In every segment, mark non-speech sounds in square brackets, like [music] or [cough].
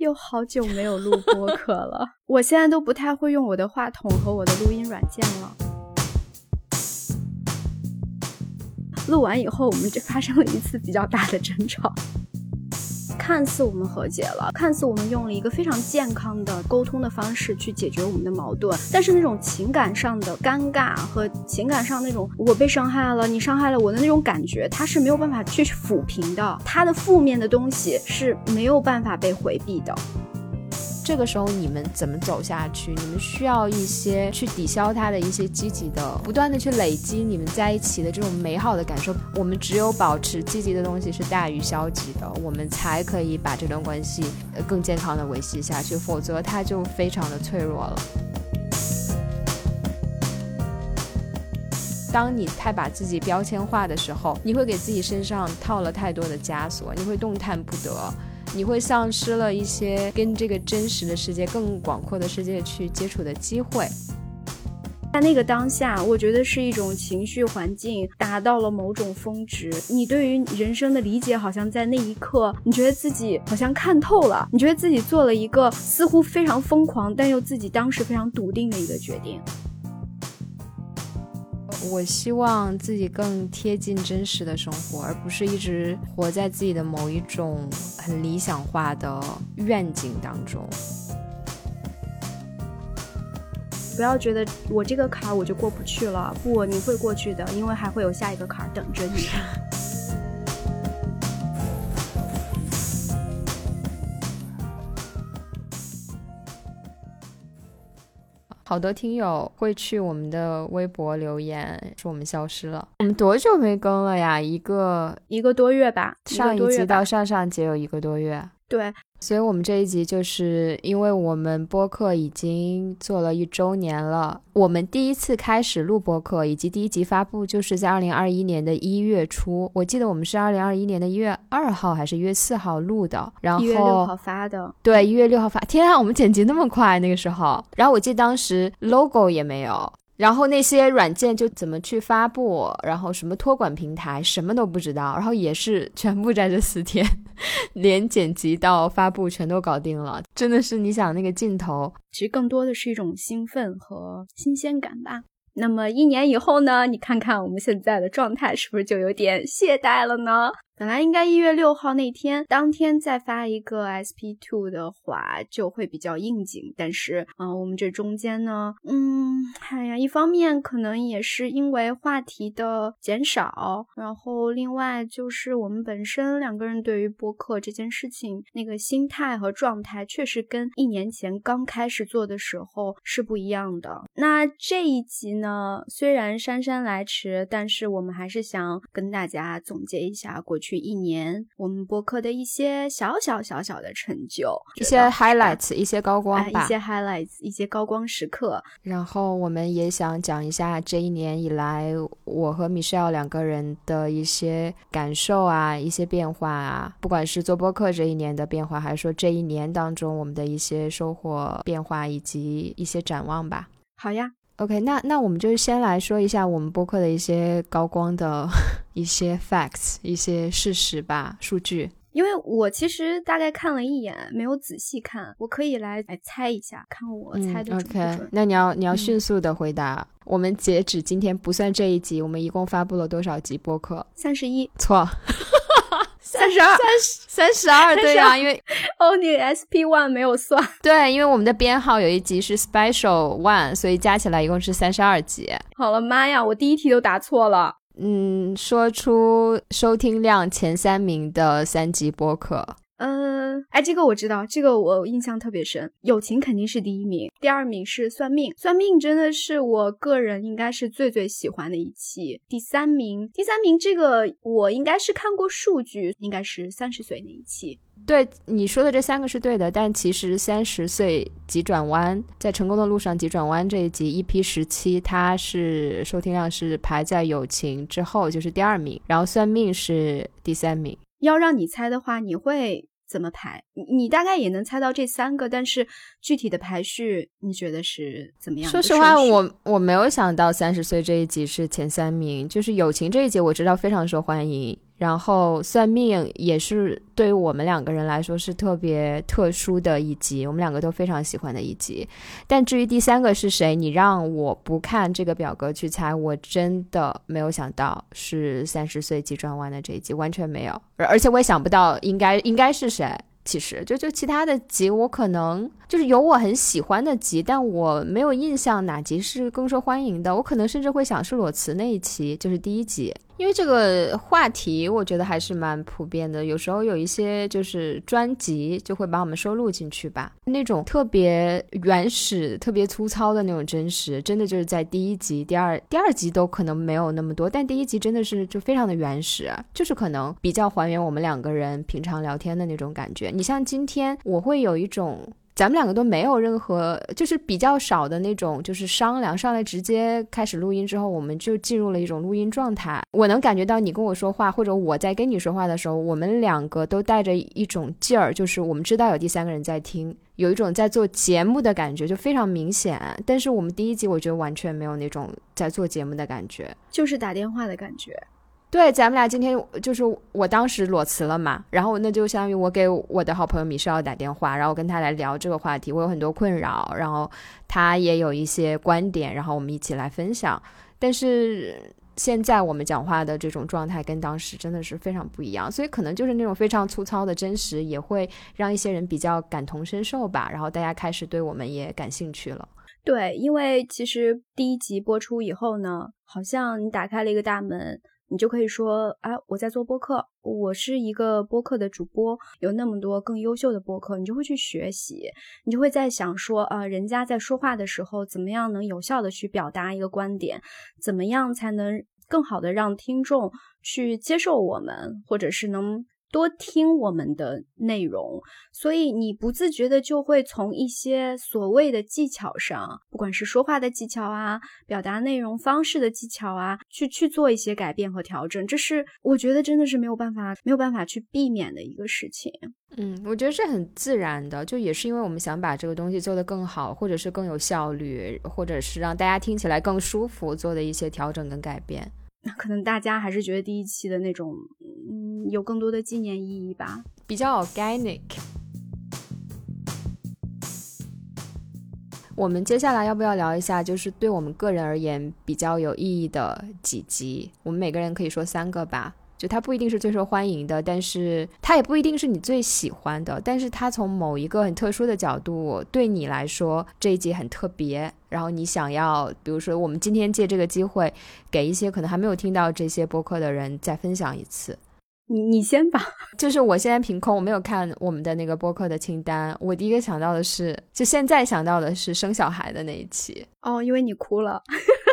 又好久没有录播客了，我现在都不太会用我的话筒和我的录音软件了。录完以后，我们就发生了一次比较大的争吵。看似我们和解了，看似我们用了一个非常健康的沟通的方式去解决我们的矛盾，但是那种情感上的尴尬和情感上那种我被伤害了，你伤害了我的那种感觉，它是没有办法去抚平的，它的负面的东西是没有办法被回避的。这个时候你们怎么走下去？你们需要一些去抵消它的一些积极的，不断的去累积你们在一起的这种美好的感受。我们只有保持积极的东西是大于消极的，我们才可以把这段关系呃更健康的维系下去，否则它就非常的脆弱了。当你太把自己标签化的时候，你会给自己身上套了太多的枷锁，你会动弹不得。你会丧失了一些跟这个真实的世界、更广阔的世界去接触的机会。在那个当下，我觉得是一种情绪环境达到了某种峰值。你对于人生的理解，好像在那一刻，你觉得自己好像看透了，你觉得自己做了一个似乎非常疯狂，但又自己当时非常笃定的一个决定。我希望自己更贴近真实的生活，而不是一直活在自己的某一种很理想化的愿景当中。不要觉得我这个坎儿我就过不去了，不，你会过去的，因为还会有下一个坎儿等着你。好多听友会去我们的微博留言，说我们消失了。我们多久没更了呀？一个一个多月吧。上一集到上上集有一个多月。对。所以，我们这一集就是因为我们播客已经做了一周年了。我们第一次开始录播客，以及第一集发布，就是在二零二一年的一月初。我记得我们是二零二一年的一月二号还是一月四号录的，然后一月六号发的。对，一月六号发。天啊，我们剪辑那么快，那个时候。然后我记得当时 logo 也没有。然后那些软件就怎么去发布，然后什么托管平台什么都不知道，然后也是全部在这四天，连剪辑到发布全都搞定了，[laughs] 真的是你想那个镜头，其实更多的是一种兴奋和新鲜感吧。那么一年以后呢？你看看我们现在的状态是不是就有点懈怠了呢？本来应该一月六号那天当天再发一个 SP two 的话就会比较应景，但是啊，我们这中间呢，嗯，哎呀，一方面可能也是因为话题的减少，然后另外就是我们本身两个人对于播客这件事情那个心态和状态，确实跟一年前刚开始做的时候是不一样的。那这一集呢，虽然姗姗来迟，但是我们还是想跟大家总结一下过去。去一年，我们播客的一些小小小小的成就，一些 highlights，一些高光吧，一些 highlights，一些高光时刻。然后我们也想讲一下这一年以来，我和 Michelle 两个人的一些感受啊，一些变化啊，不管是做播客这一年的变化，还是说这一年当中我们的一些收获、变化以及一些展望吧。好呀。OK，那那我们就先来说一下我们播客的一些高光的一些 facts，一些事实吧，数据。因为我其实大概看了一眼，没有仔细看，我可以来来猜一下，看我猜的准不准。那你要你要迅速的回答。我们截止今天不算这一集，我们一共发布了多少集播客？三十一。错。三十二，三十三十二，对啊，因为哦，你 SP One 没有算，[laughs] 对，因为我们的编号有一集是 Special One，所以加起来一共是三十二集。好了，妈呀，我第一题都答错了。嗯，说出收听量前三名的三集播客。嗯，哎，这个我知道，这个我印象特别深。友情肯定是第一名，第二名是算命，算命真的是我个人应该是最最喜欢的一期。第三名，第三名这个我应该是看过数据，应该是三十岁那一期。对你说的这三个是对的，但其实三十岁急转弯，在成功的路上急转弯这一集 EP 十七，它是收听量是排在友情之后，就是第二名，然后算命是第三名。要让你猜的话，你会。怎么排？你你大概也能猜到这三个，但是具体的排序你觉得是怎么样？说实话，我我没有想到三十岁这一集是前三名，就是友情这一集我知道非常受欢迎，然后算命也是对于我们两个人来说是特别特殊的一集，我们两个都非常喜欢的一集。但至于第三个是谁，你让我不看这个表格去猜，我真的没有想到是三十岁急转弯的这一集，完全没有，而而且我也想不到应该应该是谁。其实就就其他的集，我可能就是有我很喜欢的集，但我没有印象哪集是更受欢迎的。我可能甚至会想是裸辞那一期，就是第一集。因为这个话题，我觉得还是蛮普遍的。有时候有一些就是专辑就会把我们收录进去吧。那种特别原始、特别粗糙的那种真实，真的就是在第一集、第二、第二集都可能没有那么多，但第一集真的是就非常的原始，就是可能比较还原我们两个人平常聊天的那种感觉。你像今天，我会有一种。咱们两个都没有任何，就是比较少的那种，就是商量上来直接开始录音之后，我们就进入了一种录音状态。我能感觉到你跟我说话，或者我在跟你说话的时候，我们两个都带着一种劲儿，就是我们知道有第三个人在听，有一种在做节目的感觉，就非常明显。但是我们第一集我觉得完全没有那种在做节目的感觉，就是打电话的感觉。对，咱们俩今天就是我当时裸辞了嘛，然后那就相当于我给我的好朋友米少打电话，然后跟他来聊这个话题，我有很多困扰，然后他也有一些观点，然后我们一起来分享。但是现在我们讲话的这种状态跟当时真的是非常不一样，所以可能就是那种非常粗糙的真实，也会让一些人比较感同身受吧，然后大家开始对我们也感兴趣了。对，因为其实第一集播出以后呢，好像你打开了一个大门。你就可以说，啊，我在做播客，我是一个播客的主播，有那么多更优秀的播客，你就会去学习，你就会在想说，啊，人家在说话的时候，怎么样能有效的去表达一个观点，怎么样才能更好的让听众去接受我们，或者是能。多听我们的内容，所以你不自觉的就会从一些所谓的技巧上，不管是说话的技巧啊，表达内容方式的技巧啊，去去做一些改变和调整。这是我觉得真的是没有办法没有办法去避免的一个事情。嗯，我觉得是很自然的，就也是因为我们想把这个东西做得更好，或者是更有效率，或者是让大家听起来更舒服，做的一些调整跟改变。那可能大家还是觉得第一期的那种，嗯，有更多的纪念意义吧，比较 organic。我们接下来要不要聊一下，就是对我们个人而言比较有意义的几集？我们每个人可以说三个吧。就它不一定是最受欢迎的，但是它也不一定是你最喜欢的，但是它从某一个很特殊的角度对你来说这一集很特别，然后你想要，比如说我们今天借这个机会，给一些可能还没有听到这些播客的人再分享一次。你你先吧，[laughs] 就是我现在凭空我没有看我们的那个播客的清单，我第一个想到的是，就现在想到的是生小孩的那一期。哦，因为你哭了。[laughs]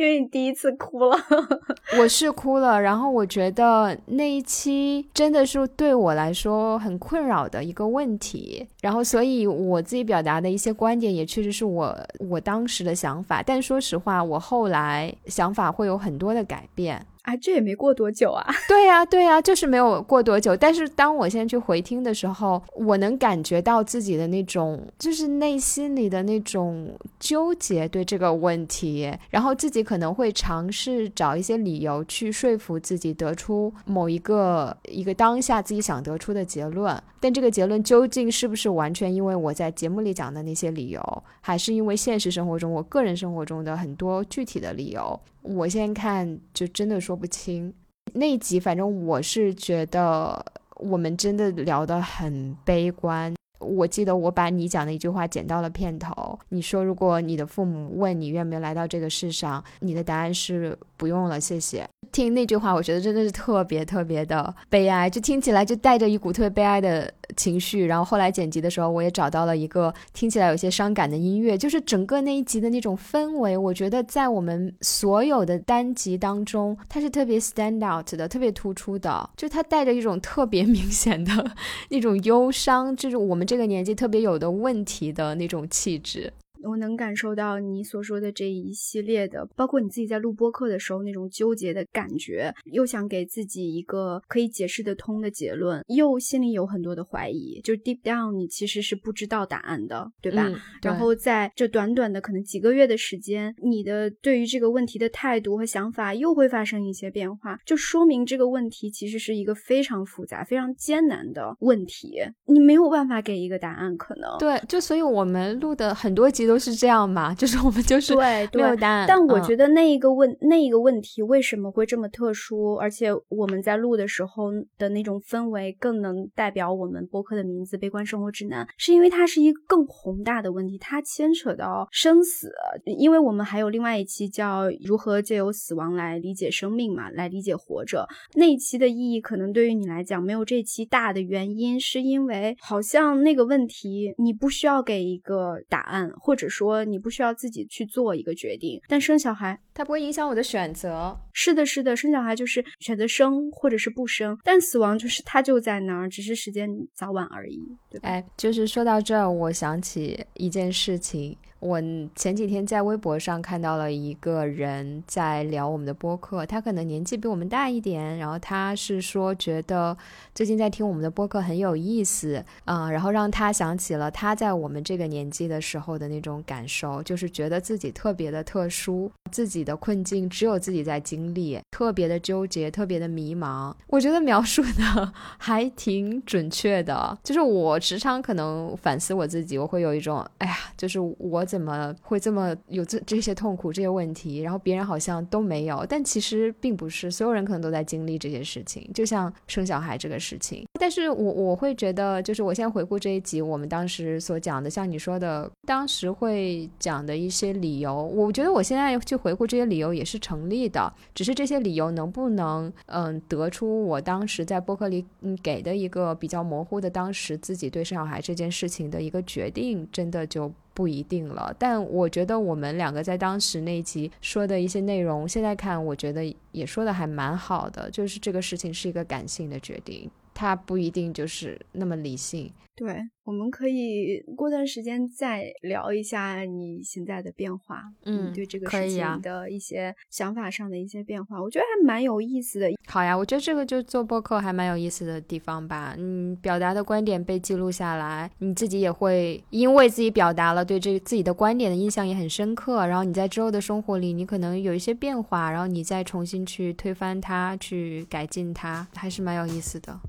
因为你第一次哭了，[laughs] 我是哭了。然后我觉得那一期真的是对我来说很困扰的一个问题。然后，所以我自己表达的一些观点也确实是我我当时的想法。但说实话，我后来想法会有很多的改变。哎，这也没过多久啊！[laughs] 对呀，对呀，就是没有过多久。但是当我现在去回听的时候，我能感觉到自己的那种，就是内心里的那种纠结，对这个问题。然后自己可能会尝试找一些理由去说服自己，得出某一个一个当下自己想得出的结论。但这个结论究竟是不是完全因为我在节目里讲的那些理由，还是因为现实生活中我个人生活中的很多具体的理由？我现在看就真的说不清。那一集反正我是觉得我们真的聊得很悲观。我记得我把你讲的一句话剪到了片头，你说如果你的父母问你愿不愿意来到这个世上，你的答案是不用了，谢谢。听那句话，我觉得真的是特别特别的悲哀，就听起来就带着一股特别悲哀的情绪。然后后来剪辑的时候，我也找到了一个听起来有些伤感的音乐，就是整个那一集的那种氛围，我觉得在我们所有的单集当中，它是特别 stand out 的，特别突出的，就它带着一种特别明显的 [laughs] 那种忧伤，就是我们这个年纪特别有的问题的那种气质。我能感受到你所说的这一系列的，包括你自己在录播课的时候那种纠结的感觉，又想给自己一个可以解释得通的结论，又心里有很多的怀疑，就 deep down 你其实是不知道答案的，对吧？然后在这短短的可能几个月的时间，你的对于这个问题的态度和想法又会发生一些变化，就说明这个问题其实是一个非常复杂、非常艰难的问题，你没有办法给一个答案，可能对，就所以我们录的很多集都是这样嘛，就是我们就是对没有答案。但我觉得那一个问那一个问题为什么会这么特殊，而且我们在录的时候的那种氛围更能代表我们播客的名字《悲观生活指南》，是因为它是一个更宏大的问题，它牵扯到生死。因为我们还有另外一期叫《如何借由死亡来理解生命》嘛，来理解活着。那一期的意义可能对于你来讲没有这期大的原因，是因为好像那个问题你不需要给一个答案，或者说你不需要自己去做一个决定。但生小孩，它不会影响我的选择。是的，是的，生小孩就是选择生或者是不生，但死亡就是它就在那儿，只是时间早晚而已。对，哎，就是说到这儿，我想起一件事情。我前几天在微博上看到了一个人在聊我们的播客，他可能年纪比我们大一点，然后他是说觉得最近在听我们的播客很有意思，嗯，然后让他想起了他在我们这个年纪的时候的那种感受，就是觉得自己特别的特殊，自己的困境只有自己在经历，特别的纠结，特别的迷茫。我觉得描述的 [laughs] 还挺准确的，就是我时常可能反思我自己，我会有一种，哎呀，就是我。怎么会这么有这这些痛苦这些问题？然后别人好像都没有，但其实并不是，所有人可能都在经历这些事情，就像生小孩这个事情。但是我我会觉得，就是我现在回顾这一集，我们当时所讲的，像你说的，当时会讲的一些理由，我觉得我现在去回顾这些理由也是成立的，只是这些理由能不能嗯得出我当时在播客里嗯给的一个比较模糊的当时自己对生小孩这件事情的一个决定，真的就。不一定了，但我觉得我们两个在当时那一集说的一些内容，现在看我觉得也说的还蛮好的，就是这个事情是一个感性的决定，它不一定就是那么理性。对，我们可以过段时间再聊一下你现在的变化，嗯，对这个事情的一些想法上的一些变化，我觉得还蛮有意思的。好呀，我觉得这个就做播客还蛮有意思的地方吧。嗯，表达的观点被记录下来，你自己也会因为自己表达了对这自己的观点的印象也很深刻，然后你在之后的生活里，你可能有一些变化，然后你再重新去推翻它，去改进它，还是蛮有意思的。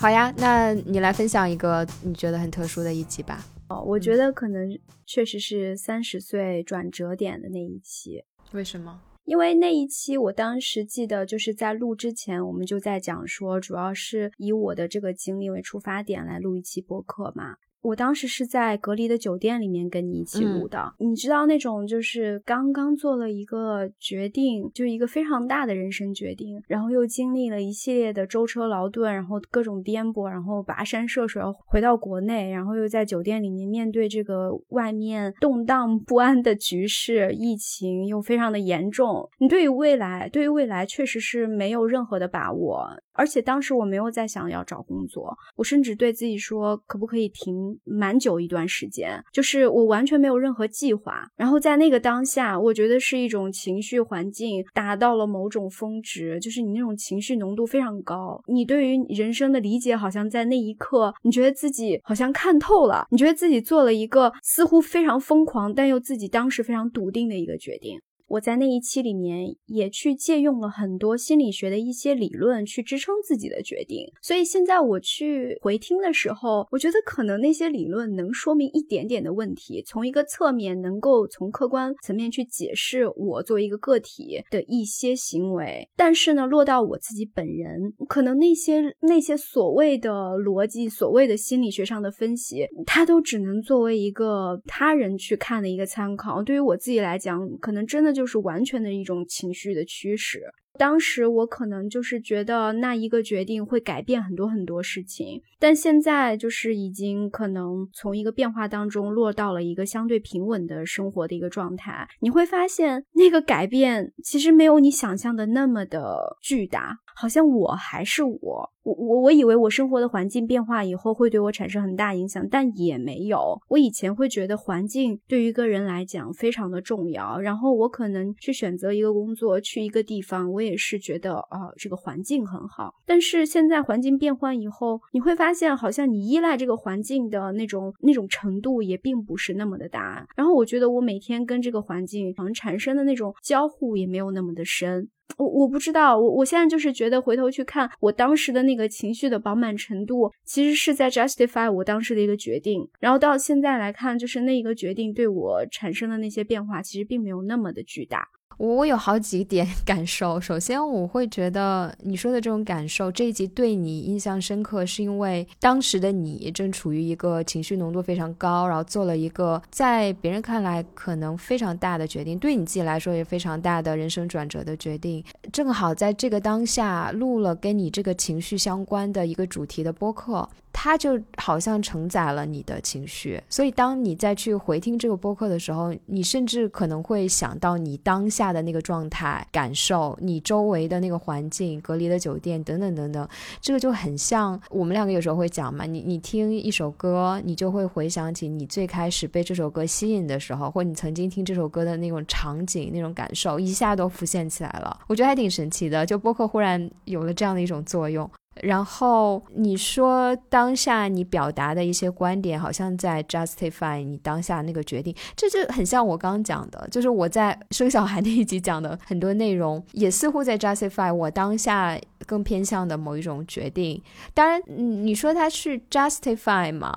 好呀，那你来分享一个你觉得很特殊的一集吧。哦，我觉得可能确实是三十岁转折点的那一期。为什么？因为那一期我当时记得就是在录之前，我们就在讲说，主要是以我的这个经历为出发点来录一期播客嘛。我当时是在隔离的酒店里面跟你一起录的，你知道那种就是刚刚做了一个决定，就是一个非常大的人生决定，然后又经历了一系列的舟车劳顿，然后各种颠簸，然后跋山涉水要回到国内，然后又在酒店里面面对这个外面动荡不安的局势，疫情又非常的严重，你对于未来，对于未来确实是没有任何的把握。而且当时我没有再想要找工作，我甚至对自己说，可不可以停蛮久一段时间？就是我完全没有任何计划。然后在那个当下，我觉得是一种情绪环境达到了某种峰值，就是你那种情绪浓度非常高，你对于人生的理解好像在那一刻，你觉得自己好像看透了，你觉得自己做了一个似乎非常疯狂，但又自己当时非常笃定的一个决定。我在那一期里面也去借用了很多心理学的一些理论去支撑自己的决定，所以现在我去回听的时候，我觉得可能那些理论能说明一点点的问题，从一个侧面能够从客观层面去解释我作为一个个体的一些行为，但是呢，落到我自己本人，可能那些那些所谓的逻辑、所谓的心理学上的分析，它都只能作为一个他人去看的一个参考，对于我自己来讲，可能真的就。就是完全的一种情绪的驱使。当时我可能就是觉得那一个决定会改变很多很多事情，但现在就是已经可能从一个变化当中落到了一个相对平稳的生活的一个状态。你会发现那个改变其实没有你想象的那么的巨大。好像我还是我。我我我以为我生活的环境变化以后会对我产生很大影响，但也没有。我以前会觉得环境对于一个人来讲非常的重要，然后我可能去选择一个工作，去一个地方，我也是觉得啊这个环境很好。但是现在环境变换以后，你会发现好像你依赖这个环境的那种那种程度也并不是那么的大。然后我觉得我每天跟这个环境可能产生的那种交互也没有那么的深。我我不知道，我我现在就是觉得回头去看我当时的那个情绪的饱满程度，其实是在 justify 我当时的一个决定。然后到现在来看，就是那一个决定对我产生的那些变化，其实并没有那么的巨大。我有好几点 [laughs] 感受。首先，我会觉得你说的这种感受，这一集对你印象深刻，是因为当时的你正处于一个情绪浓度非常高，然后做了一个在别人看来可能非常大的决定，对你自己来说也非常大的人生转折的决定。正好在这个当下录了跟你这个情绪相关的一个主题的播客。它就好像承载了你的情绪，所以当你再去回听这个播客的时候，你甚至可能会想到你当下的那个状态、感受，你周围的那个环境、隔离的酒店等等等等。这个就很像我们两个有时候会讲嘛，你你听一首歌，你就会回想起你最开始被这首歌吸引的时候，或你曾经听这首歌的那种场景、那种感受，一下都浮现起来了。我觉得还挺神奇的，就播客忽然有了这样的一种作用。然后你说当下你表达的一些观点，好像在 justify 你当下那个决定，这就很像我刚刚讲的，就是我在生小孩那一集讲的很多内容，也似乎在 justify 我当下更偏向的某一种决定。当然，你说它是 justify 嘛？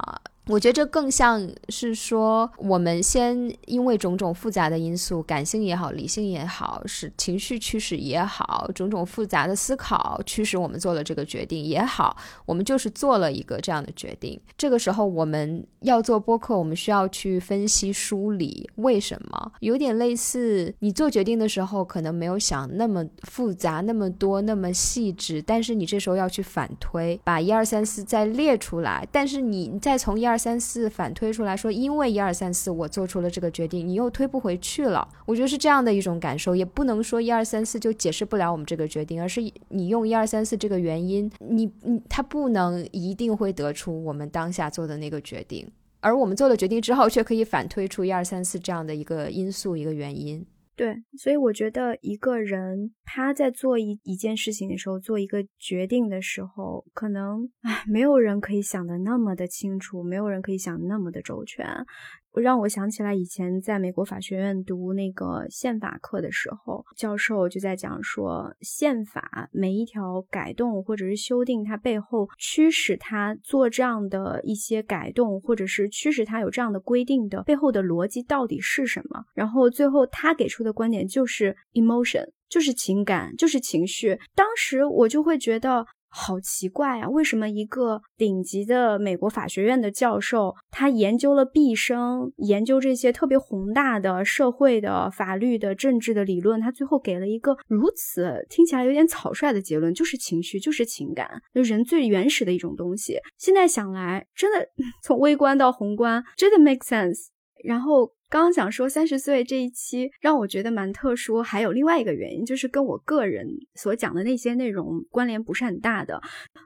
我觉得这更像是说，我们先因为种种复杂的因素，感性也好，理性也好，是情绪驱使也好，种种复杂的思考驱使我们做了这个决定也好，我们就是做了一个这样的决定。这个时候我们要做播客，我们需要去分析梳理为什么，有点类似你做决定的时候可能没有想那么复杂、那么多、那么细致，但是你这时候要去反推，把一二三四再列出来，但是你再从一二。二三四反推出来说，因为一二三四我做出了这个决定，你又推不回去了。我觉得是这样的一种感受，也不能说一二三四就解释不了我们这个决定，而是你用一二三四这个原因，你你他不能一定会得出我们当下做的那个决定，而我们做了决定之后，却可以反推出一二三四这样的一个因素一个原因。对，所以我觉得一个人他在做一一件事情的时候，做一个决定的时候，可能唉，没有人可以想的那么的清楚，没有人可以想那么的周全。让我想起来以前在美国法学院读那个宪法课的时候，教授就在讲说，宪法每一条改动或者是修订，它背后驱使他做这样的一些改动，或者是驱使他有这样的规定的背后的逻辑到底是什么？然后最后他给出的观点就是 emotion，就是情感，就是情绪。当时我就会觉得。好奇怪啊！为什么一个顶级的美国法学院的教授，他研究了毕生，研究这些特别宏大的社会的、法律的、政治的理论，他最后给了一个如此听起来有点草率的结论，就是情绪，就是情感，就人最原始的一种东西。现在想来，真的 [laughs] 从微观到宏观，真的 make sense。然后。刚刚想说三十岁这一期让我觉得蛮特殊，还有另外一个原因，就是跟我个人所讲的那些内容关联不是很大的。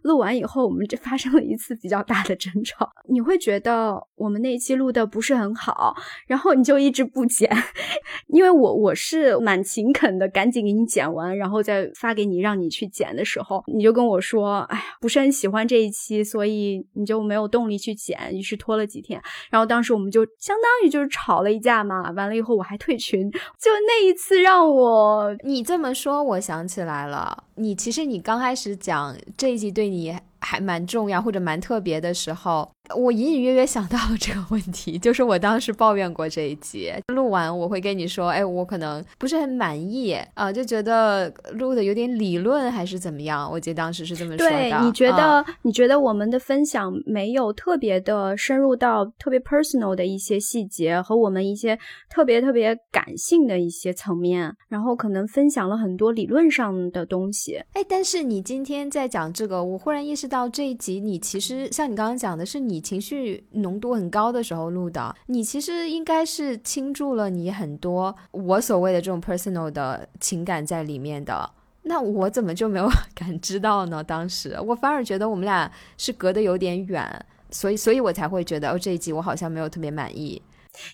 录完以后，我们这发生了一次比较大的争吵，你会觉得我们那一期录的不是很好，然后你就一直不剪，[laughs] 因为我我是蛮勤恳的，赶紧给你剪完，然后再发给你让你去剪的时候，你就跟我说，哎呀，不是很喜欢这一期，所以你就没有动力去剪，于是拖了几天，然后当时我们就相当于就是吵了一。架嘛，完了以后我还退群，就那一次让我，你这么说，我想起来了，你其实你刚开始讲这一集对你还蛮重要或者蛮特别的时候。我隐隐约约想到了这个问题，[laughs] 就是我当时抱怨过这一集，录完我会跟你说，哎，我可能不是很满意啊，就觉得录的有点理论还是怎么样。我记得当时是这么说的。对，你觉得你觉得我们的分享没有特别的深入到特别 personal 的一些细节和我们一些特别特别感性的一些层面，然后可能分享了很多理论上的东西。哎，但是你今天在讲这个，我忽然意识到这一集你其实像你刚刚讲的是你。情绪浓度很高的时候录的，你其实应该是倾注了你很多我所谓的这种 personal 的情感在里面的。那我怎么就没有 [laughs] 感知到呢？当时我反而觉得我们俩是隔得有点远，所以所以我才会觉得哦这一集我好像没有特别满意。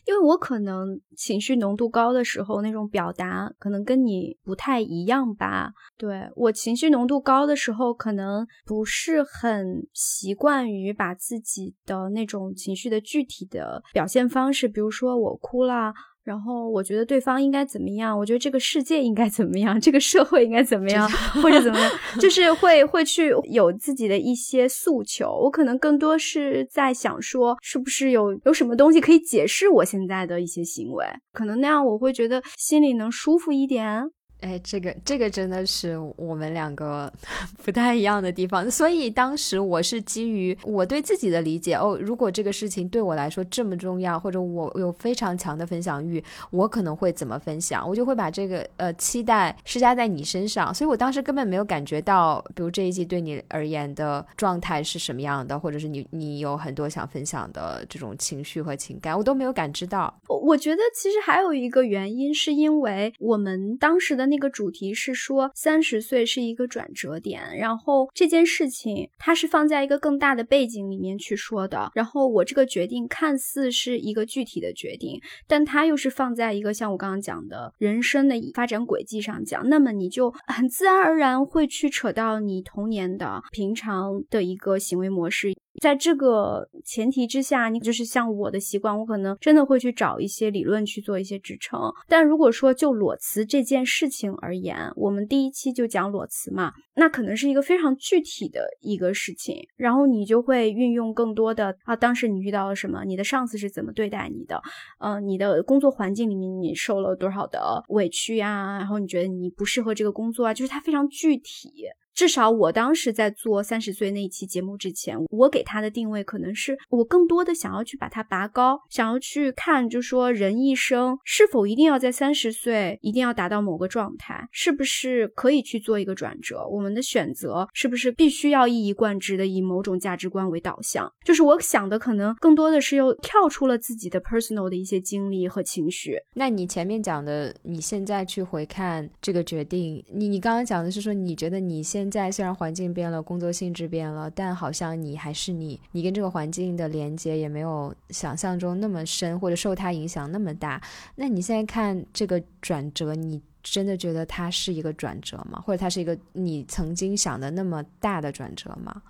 因为我可能情绪浓度高的时候，那种表达可能跟你不太一样吧。对我情绪浓度高的时候，可能不是很习惯于把自己的那种情绪的具体的表现方式，比如说我哭了。然后我觉得对方应该怎么样？我觉得这个世界应该怎么样？这个社会应该怎么样？或者怎么样？就是会会去有自己的一些诉求。我可能更多是在想说，是不是有有什么东西可以解释我现在的一些行为？可能那样我会觉得心里能舒服一点。哎，这个这个真的是我们两个 [laughs] 不太一样的地方，所以当时我是基于我对自己的理解哦，如果这个事情对我来说这么重要，或者我有非常强的分享欲，我可能会怎么分享，我就会把这个呃期待施加在你身上，所以我当时根本没有感觉到，比如这一季对你而言的状态是什么样的，或者是你你有很多想分享的这种情绪和情感，我都没有感知到。我我觉得其实还有一个原因，是因为我们当时的。那个主题是说三十岁是一个转折点，然后这件事情它是放在一个更大的背景里面去说的。然后我这个决定看似是一个具体的决定，但它又是放在一个像我刚刚讲的人生的发展轨迹上讲。那么你就很自然而然会去扯到你童年的平常的一个行为模式。在这个前提之下，你就是像我的习惯，我可能真的会去找一些理论去做一些支撑。但如果说就裸辞这件事情而言，我们第一期就讲裸辞嘛，那可能是一个非常具体的一个事情，然后你就会运用更多的啊，当时你遇到了什么，你的上司是怎么对待你的，嗯，你的工作环境里面你受了多少的委屈呀，然后你觉得你不适合这个工作啊，就是它非常具体。至少我当时在做三十岁那一期节目之前，我给他的定位可能是我更多的想要去把它拔高，想要去看，就说人一生是否一定要在三十岁一定要达到某个状态，是不是可以去做一个转折？我们的选择是不是必须要一以贯之的以某种价值观为导向？就是我想的可能更多的是又跳出了自己的 personal 的一些经历和情绪。那你前面讲的，你现在去回看这个决定，你你刚刚讲的是说你觉得你现现在虽然环境变了，工作性质变了，但好像你还是你，你跟这个环境的连接也没有想象中那么深，或者受它影响那么大。那你现在看这个转折，你真的觉得它是一个转折吗？或者它是一个你曾经想的那么大的转折吗？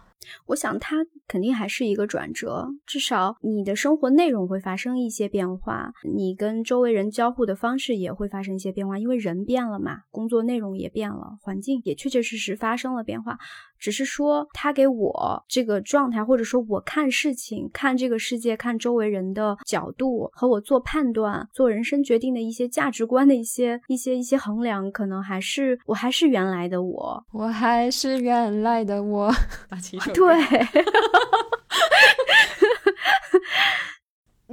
我想它肯定还是一个转折，至少你的生活内容会发生一些变化，你跟周围人交互的方式也会发生一些变化，因为人变了嘛，工作内容也变了，环境也确确实实发生了变化。只是说，他给我这个状态，或者说我看事情、看这个世界、看周围人的角度，和我做判断、做人生决定的一些价值观的一些、一些、一些衡量，可能还是我还是原来的我，我还是原来的我。[laughs] 对。[laughs]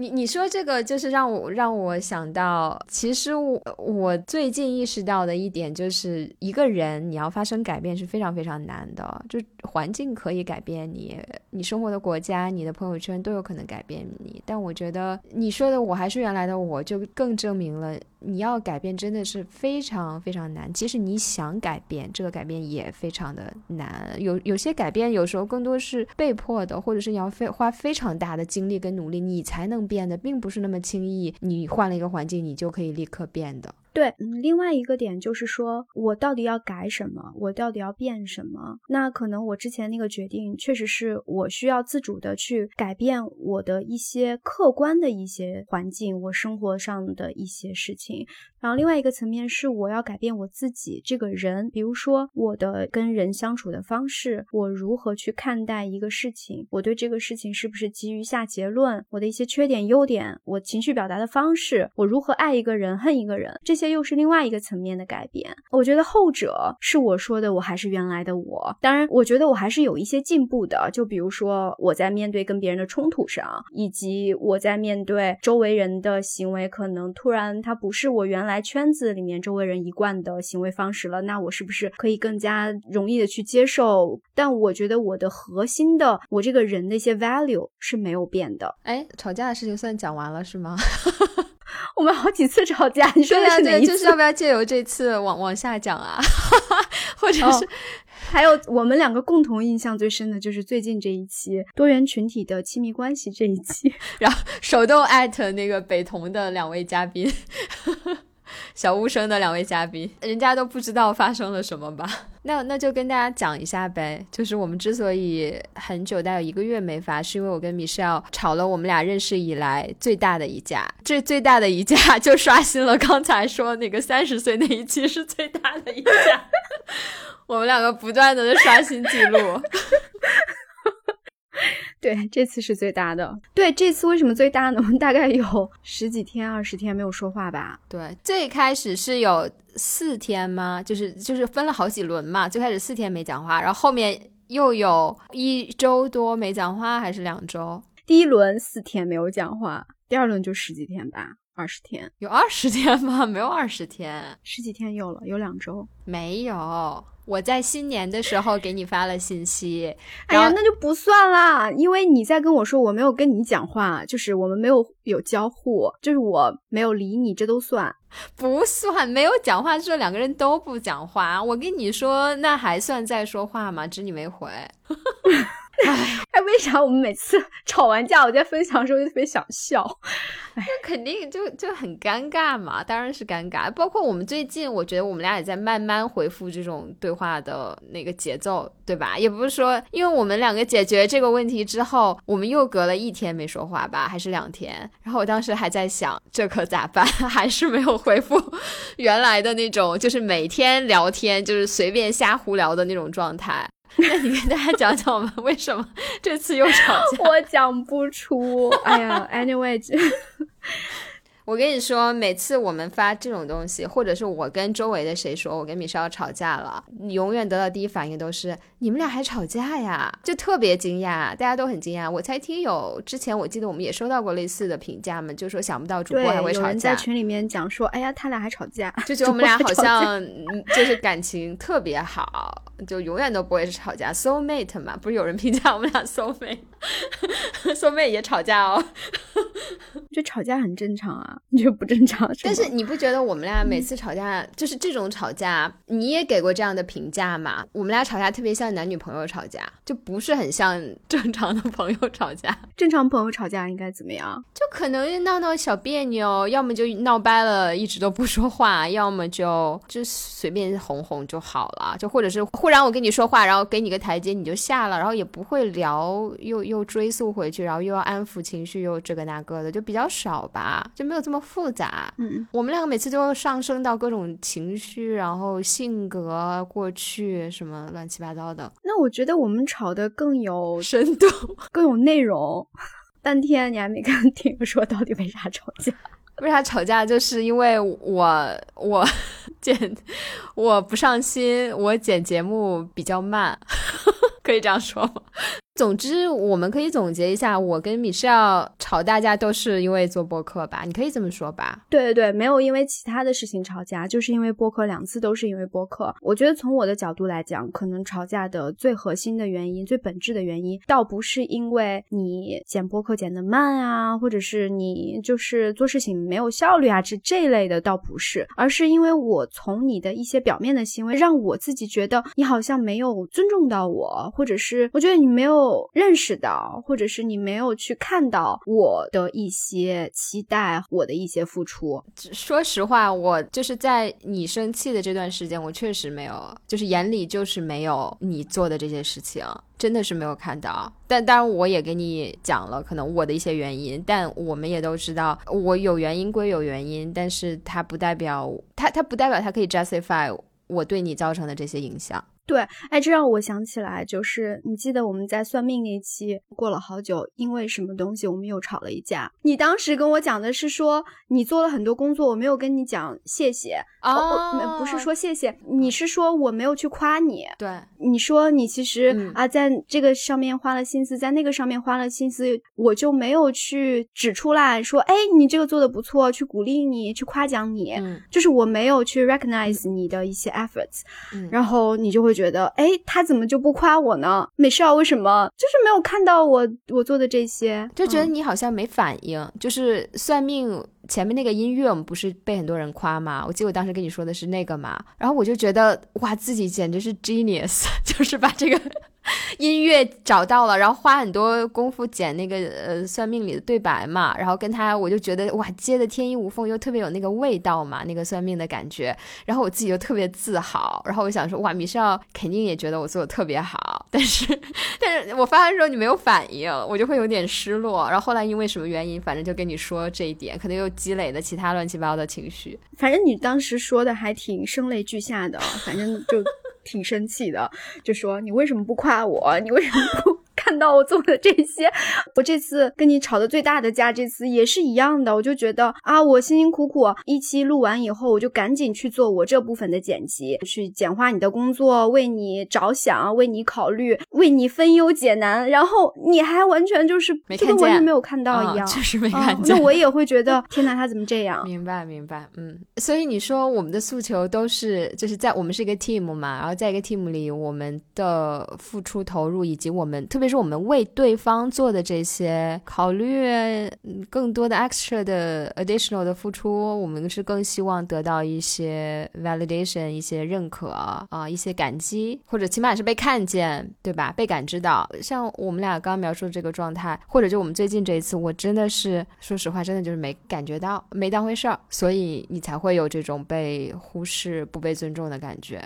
你你说这个就是让我让我想到，其实我我最近意识到的一点就是，一个人你要发生改变是非常非常难的，就环境可以改变你，你生活的国家、你的朋友圈都有可能改变你。但我觉得你说的我还是原来的我，就更证明了。你要改变真的是非常非常难，即使你想改变，这个改变也非常的难。有有些改变有时候更多是被迫的，或者是你要非花非常大的精力跟努力，你才能变的，并不是那么轻易。你换了一个环境，你就可以立刻变的。对，嗯，另外一个点就是说，我到底要改什么？我到底要变什么？那可能我之前那个决定，确实是我需要自主的去改变我的一些客观的一些环境，我生活上的一些事情。然后另外一个层面是我要改变我自己这个人，比如说我的跟人相处的方式，我如何去看待一个事情，我对这个事情是不是急于下结论，我的一些缺点、优点，我情绪表达的方式，我如何爱一个人、恨一个人，这些又是另外一个层面的改变。我觉得后者是我说的，我还是原来的我。当然，我觉得我还是有一些进步的，就比如说我在面对跟别人的冲突上，以及我在面对周围人的行为，可能突然他不是我原来。圈子里面周围人一贯的行为方式了，那我是不是可以更加容易的去接受？但我觉得我的核心的我这个人的一些 value 是没有变的。哎，吵架的事情算讲完了是吗？[laughs] [laughs] 我们好几次吵架，你说的是哪一次？就是要不要借由这次往往下讲啊？[laughs] 或者是还有我们两个共同印象最深的就是最近这一期多元群体的亲密关系这一期，[laughs] 然后手动艾特那个北同的两位嘉宾。小巫生的两位嘉宾，人家都不知道发生了什么吧？那那就跟大家讲一下呗。就是我们之所以很久，大概有一个月没发，是因为我跟米少吵了我们俩认识以来最大的一架。这最大的一架就刷新了刚才说那个三十岁那一期是最大的一架。[laughs] 我们两个不断的刷新记录。[laughs] 对，这次是最大的。对，这次为什么最大呢？我们大概有十几天、二十天没有说话吧？对，最开始是有四天吗？就是就是分了好几轮嘛。最开始四天没讲话，然后后面又有一周多没讲话，还是两周？第一轮四天没有讲话，第二轮就十几天吧，二十天？有二十天吗？[laughs] 没有二十天，十几天有了，有两周没有。我在新年的时候给你发了信息，[laughs] 哎呀，那就不算啦，因为你在跟我说我没有跟你讲话，就是我们没有有交互，就是我没有理你，这都算 [laughs] 不算？没有讲话，就是两个人都不讲话。我跟你说，那还算在说话吗？只你没回。[laughs] 哎，为啥我们每次 [laughs] 吵完架，我在分享的时候就特别想笑？那肯定就就很尴尬嘛，当然是尴尬。包括我们最近，我觉得我们俩也在慢慢恢复这种对话的那个节奏，对吧？也不是说，因为我们两个解决这个问题之后，我们又隔了一天没说话吧，还是两天？然后我当时还在想，这可咋办？[laughs] 还是没有恢复原来的那种，就是每天聊天，就是随便瞎胡聊的那种状态。[laughs] 那你跟大家讲讲我们为什么这次又吵架？[laughs] 我讲不出。哎呀，anyway。我跟你说，每次我们发这种东西，或者是我跟周围的谁说我跟米少吵架了，永远得到第一反应都是你们俩还吵架呀，就特别惊讶，大家都很惊讶。我才听有之前我记得我们也收到过类似的评价嘛，就说想不到主播还会吵架。有人在群里面讲说，哎呀，他俩还吵架，就觉得我们俩好像就是感情特别好，就永远都不会是吵架，soul mate 嘛，不是有人评价我们俩 [laughs] soul mate，soul mate 也吵架哦，[laughs] 这吵架很正常啊。你就不正常，但是你不觉得我们俩每次吵架就是这种吵架？你也给过这样的评价吗？我们俩吵架特别像男女朋友吵架，就不是很像 [laughs] 正常的朋友吵架。正常朋友吵架应该怎么样？就可能闹闹小别扭，要么就闹掰了，一直都不说话，要么就就随便哄哄就好了。就或者是忽然我跟你说话，然后给你个台阶，你就下了，然后也不会聊，又又追溯回去，然后又要安抚情绪，又这个那个的，就比较少吧，就没有这么。复杂，嗯，我们两个每次都上升到各种情绪，然后性格、过去什么乱七八糟的。那我觉得我们吵的更有深度，[laughs] 更有内容。半天你还没跟听说到底为啥吵架？[laughs] 为啥吵架？就是因为我我 [laughs] 剪我不上心，我剪节目比较慢，可以这样说吗？总之，我们可以总结一下，我跟米少吵大家都是因为做播客吧？你可以这么说吧？对对对，没有因为其他的事情吵架，就是因为播客，两次都是因为播客。我觉得从我的角度来讲，可能吵架的最核心的原因、最本质的原因，倒不是因为你剪播客剪得慢啊，或者是你就是做事情没有效率啊，这这一类的倒不是，而是因为我从你的一些表面的行为，让我自己觉得你好像没有尊重到我，或者是我觉得你没有。认识到，或者是你没有去看到我的一些期待，我的一些付出。说实话，我就是在你生气的这段时间，我确实没有，就是眼里就是没有你做的这些事情，真的是没有看到。但当然，我也给你讲了可能我的一些原因，但我们也都知道，我有原因归有原因，但是它不代表它，它不代表它可以 justify 我对你造成的这些影响。对，哎，这让我想起来，就是你记得我们在算命那期，过了好久，因为什么东西我们又吵了一架。你当时跟我讲的是说，你做了很多工作，我没有跟你讲谢谢哦，不是说谢谢，你是说我没有去夸你。对，你说你其实啊，在这个上面花了心思，在那个上面花了心思，我就没有去指出来说，哎，你这个做的不错，去鼓励你，去夸奖你，就是我没有去 recognize 你的一些 efforts，然后你就会。觉得哎，他怎么就不夸我呢？美少为什么就是没有看到我我做的这些？就觉得你好像没反应。就是算命前面那个音乐我们不是被很多人夸嘛？我记得我当时跟你说的是那个嘛，然后我就觉得哇，自己简直是 genius，[laughs] 就是把这个。音乐找到了，然后花很多功夫剪那个呃算命里的对白嘛，然后跟他我就觉得哇接的天衣无缝，又特别有那个味道嘛，那个算命的感觉，然后我自己就特别自豪，然后我想说哇米少肯定也觉得我做的特别好，[laughs] 但是但是我发的时候你没有反应，我就会有点失落，然后后来因为什么原因，反正就跟你说这一点，可能又积累的其他乱七八糟的情绪，反正你当时说的还挺声泪俱下的，反正就。挺生气的，就说你为什么不夸我？你为什么不？[laughs] 看到我做的这些，我这次跟你吵的最大的架，这次也是一样的。我就觉得啊，我辛辛苦苦一期录完以后，我就赶紧去做我这部分的剪辑，去简化你的工作，为你着想，为你考虑，为你分忧解难。然后你还完全就是就跟完全没有看到一样，确实没看见。那我也会觉得，天哪，他怎么这样？明白，明白。嗯，所以你说我们的诉求都是就是在我们是一个 team 嘛，然后在一个 team 里，我们的付出投入以及我们特别。是我们为对方做的这些考虑，更多的 extra 的 additional 的付出，我们是更希望得到一些 validation，一些认可啊，一些感激，或者起码是被看见，对吧？吧被感知到。像我们俩刚刚描述的这个状态，或者就我们最近这一次，我真的是说实话，真的就是没感觉到，没当回事儿，所以你才会有这种被忽视、不被尊重的感觉。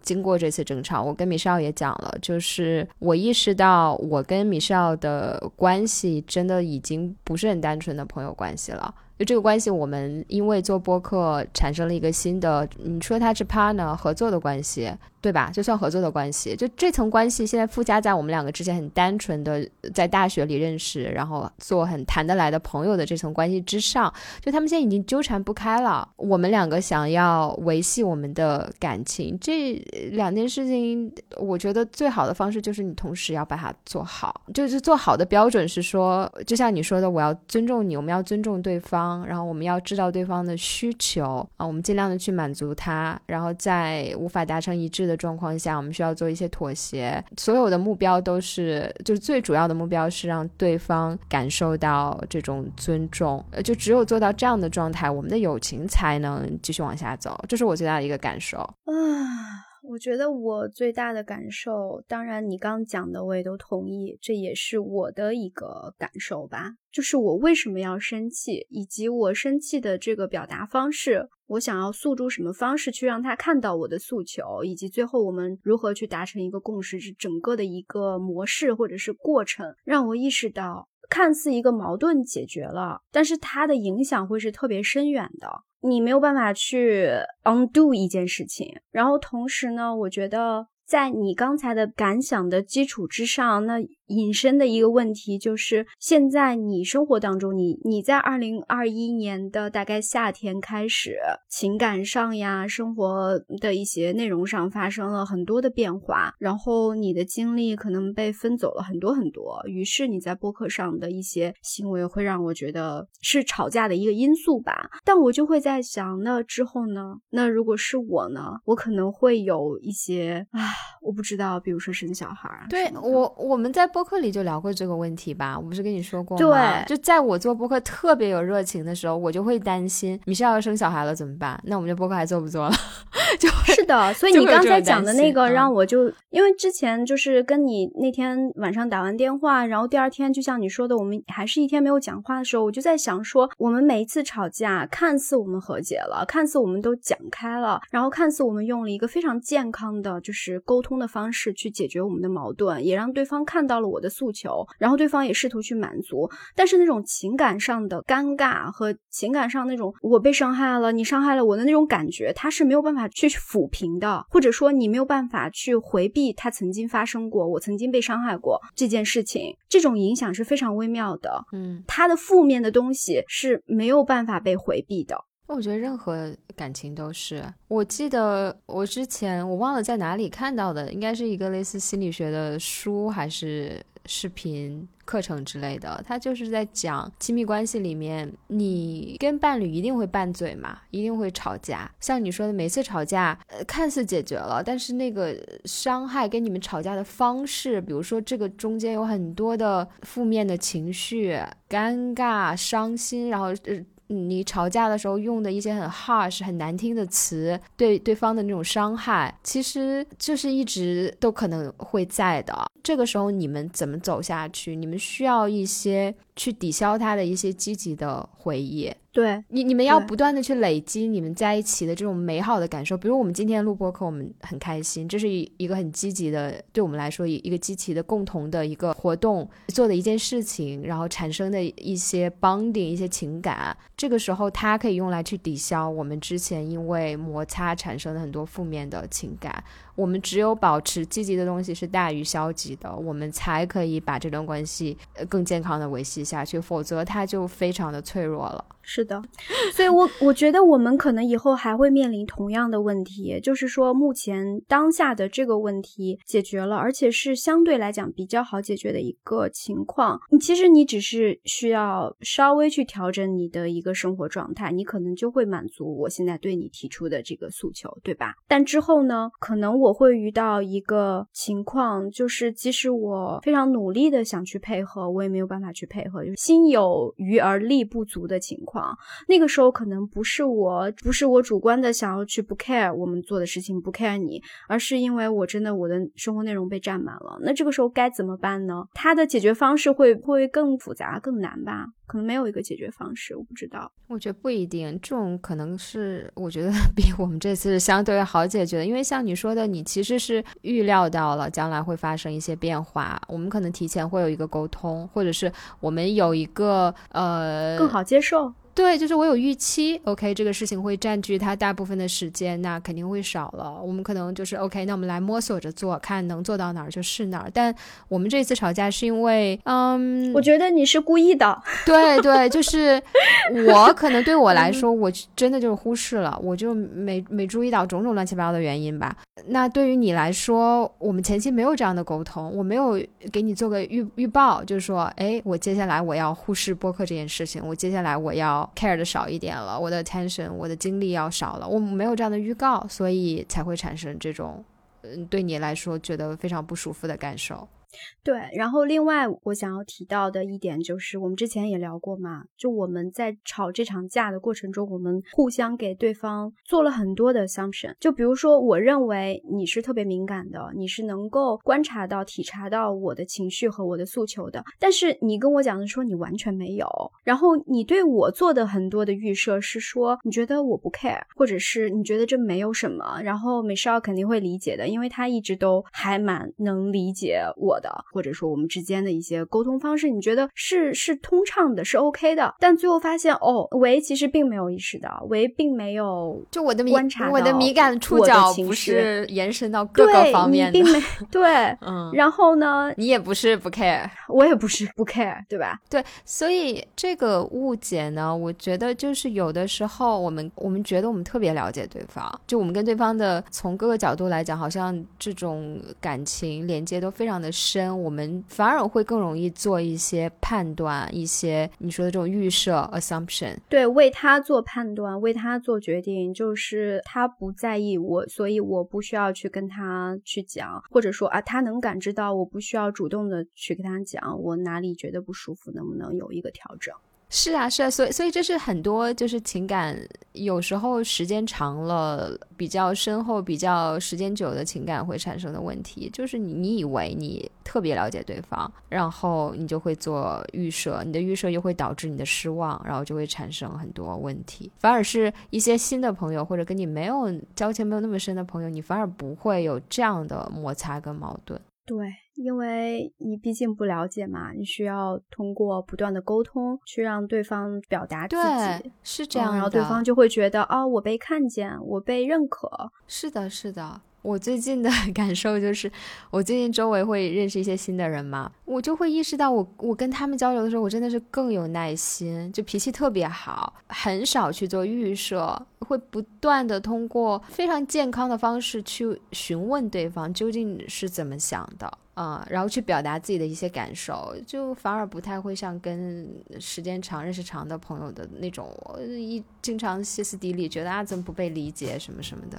经过这次争吵，我跟米少也讲了，就是我意识到我跟米少的关系真的已经不是很单纯的朋友关系了。就这个关系，我们因为做播客产生了一个新的，你说它是 partner 合作的关系。对吧？就算合作的关系，就这层关系现在附加在我们两个之前很单纯的在大学里认识，然后做很谈得来的朋友的这层关系之上，就他们现在已经纠缠不开了。我们两个想要维系我们的感情，这两件事情，我觉得最好的方式就是你同时要把它做好。就是做好的标准是说，就像你说的，我要尊重你，我们要尊重对方，然后我们要知道对方的需求啊，我们尽量的去满足他，然后在无法达成一致。的状况下，我们需要做一些妥协。所有的目标都是，就是最主要的目标是让对方感受到这种尊重。呃，就只有做到这样的状态，我们的友情才能继续往下走。这是我最大的一个感受啊。我觉得我最大的感受，当然你刚讲的我也都同意，这也是我的一个感受吧。就是我为什么要生气，以及我生气的这个表达方式，我想要诉诸什么方式去让他看到我的诉求，以及最后我们如何去达成一个共识，是整个的一个模式或者是过程，让我意识到，看似一个矛盾解决了，但是它的影响会是特别深远的。你没有办法去 undo 一件事情，然后同时呢，我觉得在你刚才的感想的基础之上，那。引申的一个问题就是，现在你生活当中，你你在二零二一年的大概夏天开始，情感上呀，生活的一些内容上发生了很多的变化，然后你的精力可能被分走了很多很多，于是你在播客上的一些行为会让我觉得是吵架的一个因素吧。但我就会在想，那之后呢？那如果是我呢？我可能会有一些啊，我不知道，比如说生小孩儿。对我，我们在。播客里就聊过这个问题吧，我不是跟你说过吗？对，就在我做播客特别有热情的时候，我就会担心米少要生小孩了怎么办？那我们这播客还做不做了？[laughs] 就是的，所以你刚才讲的那个让我就，因为之前就是跟你那天晚上打完电话，然后第二天就像你说的，我们还是一天没有讲话的时候，我就在想说，我们每一次吵架，看似我们和解了，看似我们都讲开了，然后看似我们用了一个非常健康的就是沟通的方式去解决我们的矛盾，也让对方看到了。我的诉求，然后对方也试图去满足，但是那种情感上的尴尬和情感上那种我被伤害了，你伤害了我的那种感觉，他是没有办法去抚平的，或者说你没有办法去回避他曾经发生过，我曾经被伤害过这件事情，这种影响是非常微妙的，嗯，他的负面的东西是没有办法被回避的。我觉得任何感情都是。我记得我之前我忘了在哪里看到的，应该是一个类似心理学的书还是视频课程之类的。他就是在讲亲密关系里面，你跟伴侣一定会拌嘴嘛，一定会吵架。像你说的，每次吵架，呃，看似解决了，但是那个伤害跟你们吵架的方式，比如说这个中间有很多的负面的情绪，尴尬、伤心，然后呃。你吵架的时候用的一些很 harsh、很难听的词，对对方的那种伤害，其实就是一直都可能会在的。这个时候你们怎么走下去？你们需要一些去抵消他的一些积极的回忆。对你，你们要不断的去累积你们在一起的这种美好的感受。比如我们今天录播课，我们很开心，这是一一个很积极的，对我们来说一一个积极的共同的一个活动做的一件事情，然后产生的一些 bonding 一些情感。这个时候它可以用来去抵消我们之前因为摩擦产生的很多负面的情感。我们只有保持积极的东西是大于消极的，我们才可以把这段关系更健康的维系下去，否则它就非常的脆弱了。是的，所以，我我觉得我们可能以后还会面临同样的问题，就是说，目前当下的这个问题解决了，而且是相对来讲比较好解决的一个情况。你其实你只是需要稍微去调整你的一个生活状态，你可能就会满足我现在对你提出的这个诉求，对吧？但之后呢，可能我会遇到一个情况，就是即使我非常努力的想去配合，我也没有办法去配合，就是心有余而力不足的情况况。那个时候可能不是我，不是我主观的想要去不 care 我们做的事情，不 care 你，而是因为我真的我的生活内容被占满了。那这个时候该怎么办呢？它的解决方式会会更复杂、更难吧？可能没有一个解决方式，我不知道。我觉得不一定，这种可能是我觉得 [laughs] 比我们这次相对好解决的，因为像你说的，你其实是预料到了将来会发生一些变化，我们可能提前会有一个沟通，或者是我们有一个呃更好接受。对，就是我有预期，OK，这个事情会占据他大部分的时间，那肯定会少了。我们可能就是 OK，那我们来摸索着做，看能做到哪儿就是哪儿。但我们这次吵架是因为，嗯，我觉得你是故意的。对对，就是 [laughs] 我可能对我来说，我真的就是忽视了，我就没没注意到种种乱七八糟的原因吧。那对于你来说，我们前期没有这样的沟通，我没有给你做个预预报，就是说，哎，我接下来我要忽视播客这件事情，我接下来我要。Care 的少一点了，我的 attention，我的精力要少了，我没有这样的预告，所以才会产生这种，嗯，对你来说觉得非常不舒服的感受。对，然后另外我想要提到的一点就是，我们之前也聊过嘛，就我们在吵这场架的过程中，我们互相给对方做了很多的 assumption。就比如说，我认为你是特别敏感的，你是能够观察到、体察到我的情绪和我的诉求的，但是你跟我讲的说你完全没有。然后你对我做的很多的预设是说，你觉得我不 care，或者是你觉得这没有什么。然后美少肯定会理解的，因为他一直都还蛮能理解我的。或者说我们之间的一些沟通方式，你觉得是是通畅的，是 OK 的，但最后发现哦，维其实并没有意识到，维并没有就我的观察我的敏感触角不是延伸到各个方面的，并没 [laughs] 对，[laughs] 嗯，然后呢，你也不是不 care，我也不是不 care，对吧？对，所以这个误解呢，我觉得就是有的时候我们我们觉得我们特别了解对方，就我们跟对方的从各个角度来讲，好像这种感情连接都非常的深。我们反而会更容易做一些判断，一些你说的这种预设 assumption。对，为他做判断，为他做决定，就是他不在意我，所以我不需要去跟他去讲，或者说啊，他能感知到，我不需要主动的去跟他讲，我哪里觉得不舒服，能不能有一个调整。是啊，是啊，所以所以这是很多就是情感，有时候时间长了，比较深厚、比较时间久的情感会产生的问题，就是你你以为你特别了解对方，然后你就会做预设，你的预设又会导致你的失望，然后就会产生很多问题。反而是一些新的朋友或者跟你没有交情没有那么深的朋友，你反而不会有这样的摩擦跟矛盾。对。因为你毕竟不了解嘛，你需要通过不断的沟通去让对方表达自己，是这样，然后对方就会觉得哦，我被看见，我被认可。是的，是的。我最近的 [laughs] 感受就是，我最近周围会认识一些新的人嘛，我就会意识到，我我跟他们交流的时候，我真的是更有耐心，就脾气特别好，很少去做预设，会不断的通过非常健康的方式去询问对方究竟是怎么想的啊，然后去表达自己的一些感受，就反而不太会像跟时间长、认识长的朋友的那种，一经常歇斯底里，觉得啊怎么不被理解什么什么的。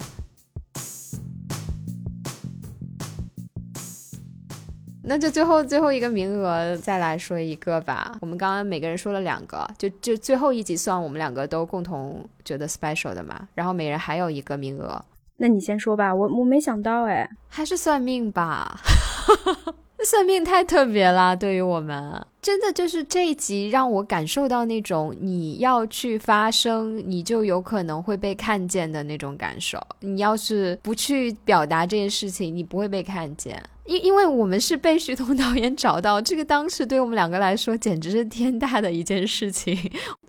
那就最后最后一个名额再来说一个吧。我们刚刚每个人说了两个，就就最后一集算我们两个都共同觉得 special 的嘛。然后每人还有一个名额。那你先说吧，我我没想到哎，还是算命吧。[laughs] 算命太特别了，对于我们，真的就是这一集让我感受到那种你要去发声，你就有可能会被看见的那种感受。你要是不去表达这件事情，你不会被看见。因因为我们是被徐彤导演找到，这个当时对我们两个来说简直是天大的一件事情。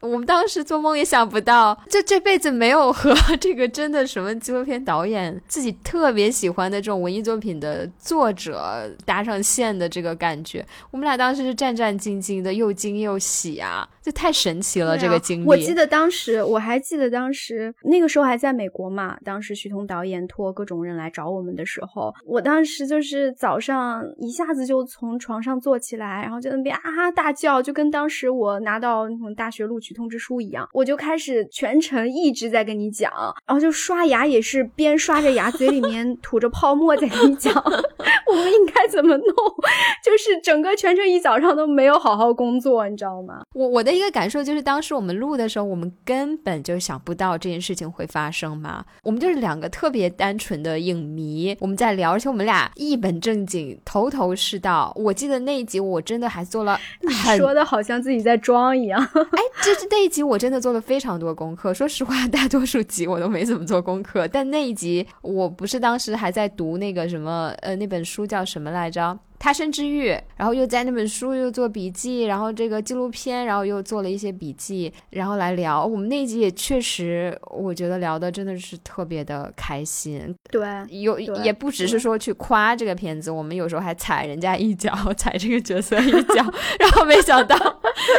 我们当时做梦也想不到，就这辈子没有和 [laughs] 这个真的什么纪录片导演自己特别喜欢的这种文艺作品的作者搭上线的这个感觉。我们俩当时是战战兢兢的，又惊又喜啊，这太神奇了！这个经历，我记得当时，我还记得当时那个时候还在美国嘛。当时徐彤导演托各种人来找我们的时候，我当时就是早。早上一下子就从床上坐起来，然后在那边啊哈大叫，就跟当时我拿到那种大学录取通知书一样。我就开始全程一直在跟你讲，然后就刷牙也是边刷着牙，嘴里面 [laughs] 吐着泡沫在跟你讲，[laughs] 我们应该怎么弄。[laughs] 就是整个全程一早上都没有好好工作，你知道吗？我我的一个感受就是，当时我们录的时候，我们根本就想不到这件事情会发生嘛。我们就是两个特别单纯的影迷，我们在聊，而且我们俩一本正。经头头是道，我记得那一集我真的还做了，你说的好像自己在装一样。哎，就是那一集我真的做了非常多功课。说实话，大多数集我都没怎么做功课，但那一集我不是当时还在读那个什么呃那本书叫什么来着？他生之欲，然后又在那本书又做笔记，然后这个纪录片，然后又做了一些笔记，然后来聊。我们那集也确实，我觉得聊的真的是特别的开心。对，有也不只是说去夸这个片子，我们有时候还踩人家一脚，踩这个角色一脚，[laughs] 然后没想到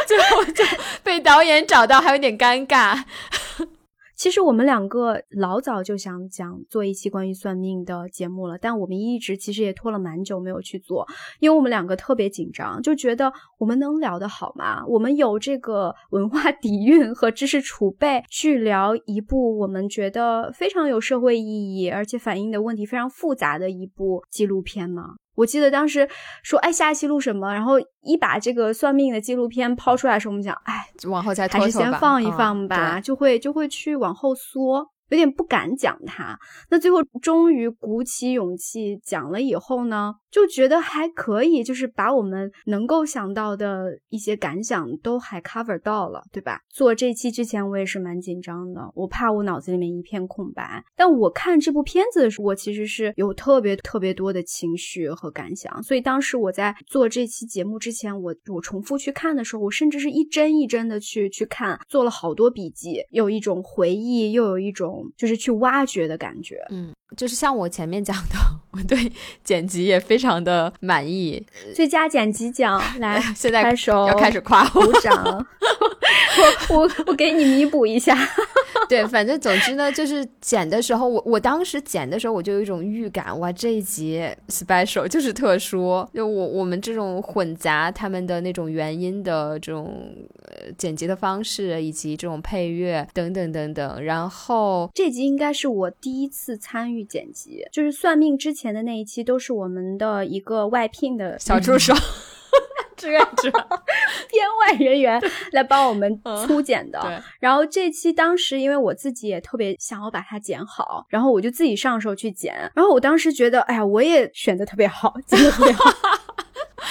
最后就被导演找到，还有点尴尬。其实我们两个老早就想讲做一期关于算命的节目了，但我们一直其实也拖了蛮久没有去做，因为我们两个特别紧张，就觉得我们能聊得好吗？我们有这个文化 [laughs] 底蕴和知识储备去聊一部我们觉得非常有社会意义，而且反映的问题非常复杂的一部纪录片吗？我记得当时说，哎，下一期录什么？然后一把这个算命的纪录片抛出来的时候，我们讲，哎，往后再还是先放一放吧，就会就会去往后缩。有点不敢讲它，那最后终于鼓起勇气讲了以后呢，就觉得还可以，就是把我们能够想到的一些感想都还 cover 到了，对吧？做这期之前我也是蛮紧张的，我怕我脑子里面一片空白。但我看这部片子的时候，我其实是有特别特别多的情绪和感想，所以当时我在做这期节目之前，我我重复去看的时候，我甚至是一帧一帧的去去看，做了好多笔记，有一种回忆，又有一种。就是去挖掘的感觉，嗯，就是像我前面讲的，我对剪辑也非常的满意。最佳剪辑奖来，现在开始要开始夸我，鼓掌。[laughs] [laughs] 我我我给你弥补一下。[laughs] 对，反正总之呢，就是剪的时候，我我当时剪的时候，我就有一种预感，哇，这一集 special 就是特殊，就我我们这种混杂他们的那种原因的这种呃剪辑的方式，以及这种配乐等等等等。然后这集应该是我第一次参与剪辑，就是算命之前的那一期都是我们的一个外聘的小助手。[laughs] 志愿者、编外人员来帮我们粗剪的。然后这期当时因为我自己也特别想要把它剪好，然后我就自己上手去剪。然后我当时觉得，哎呀，我也选的特别好，剪的特别好。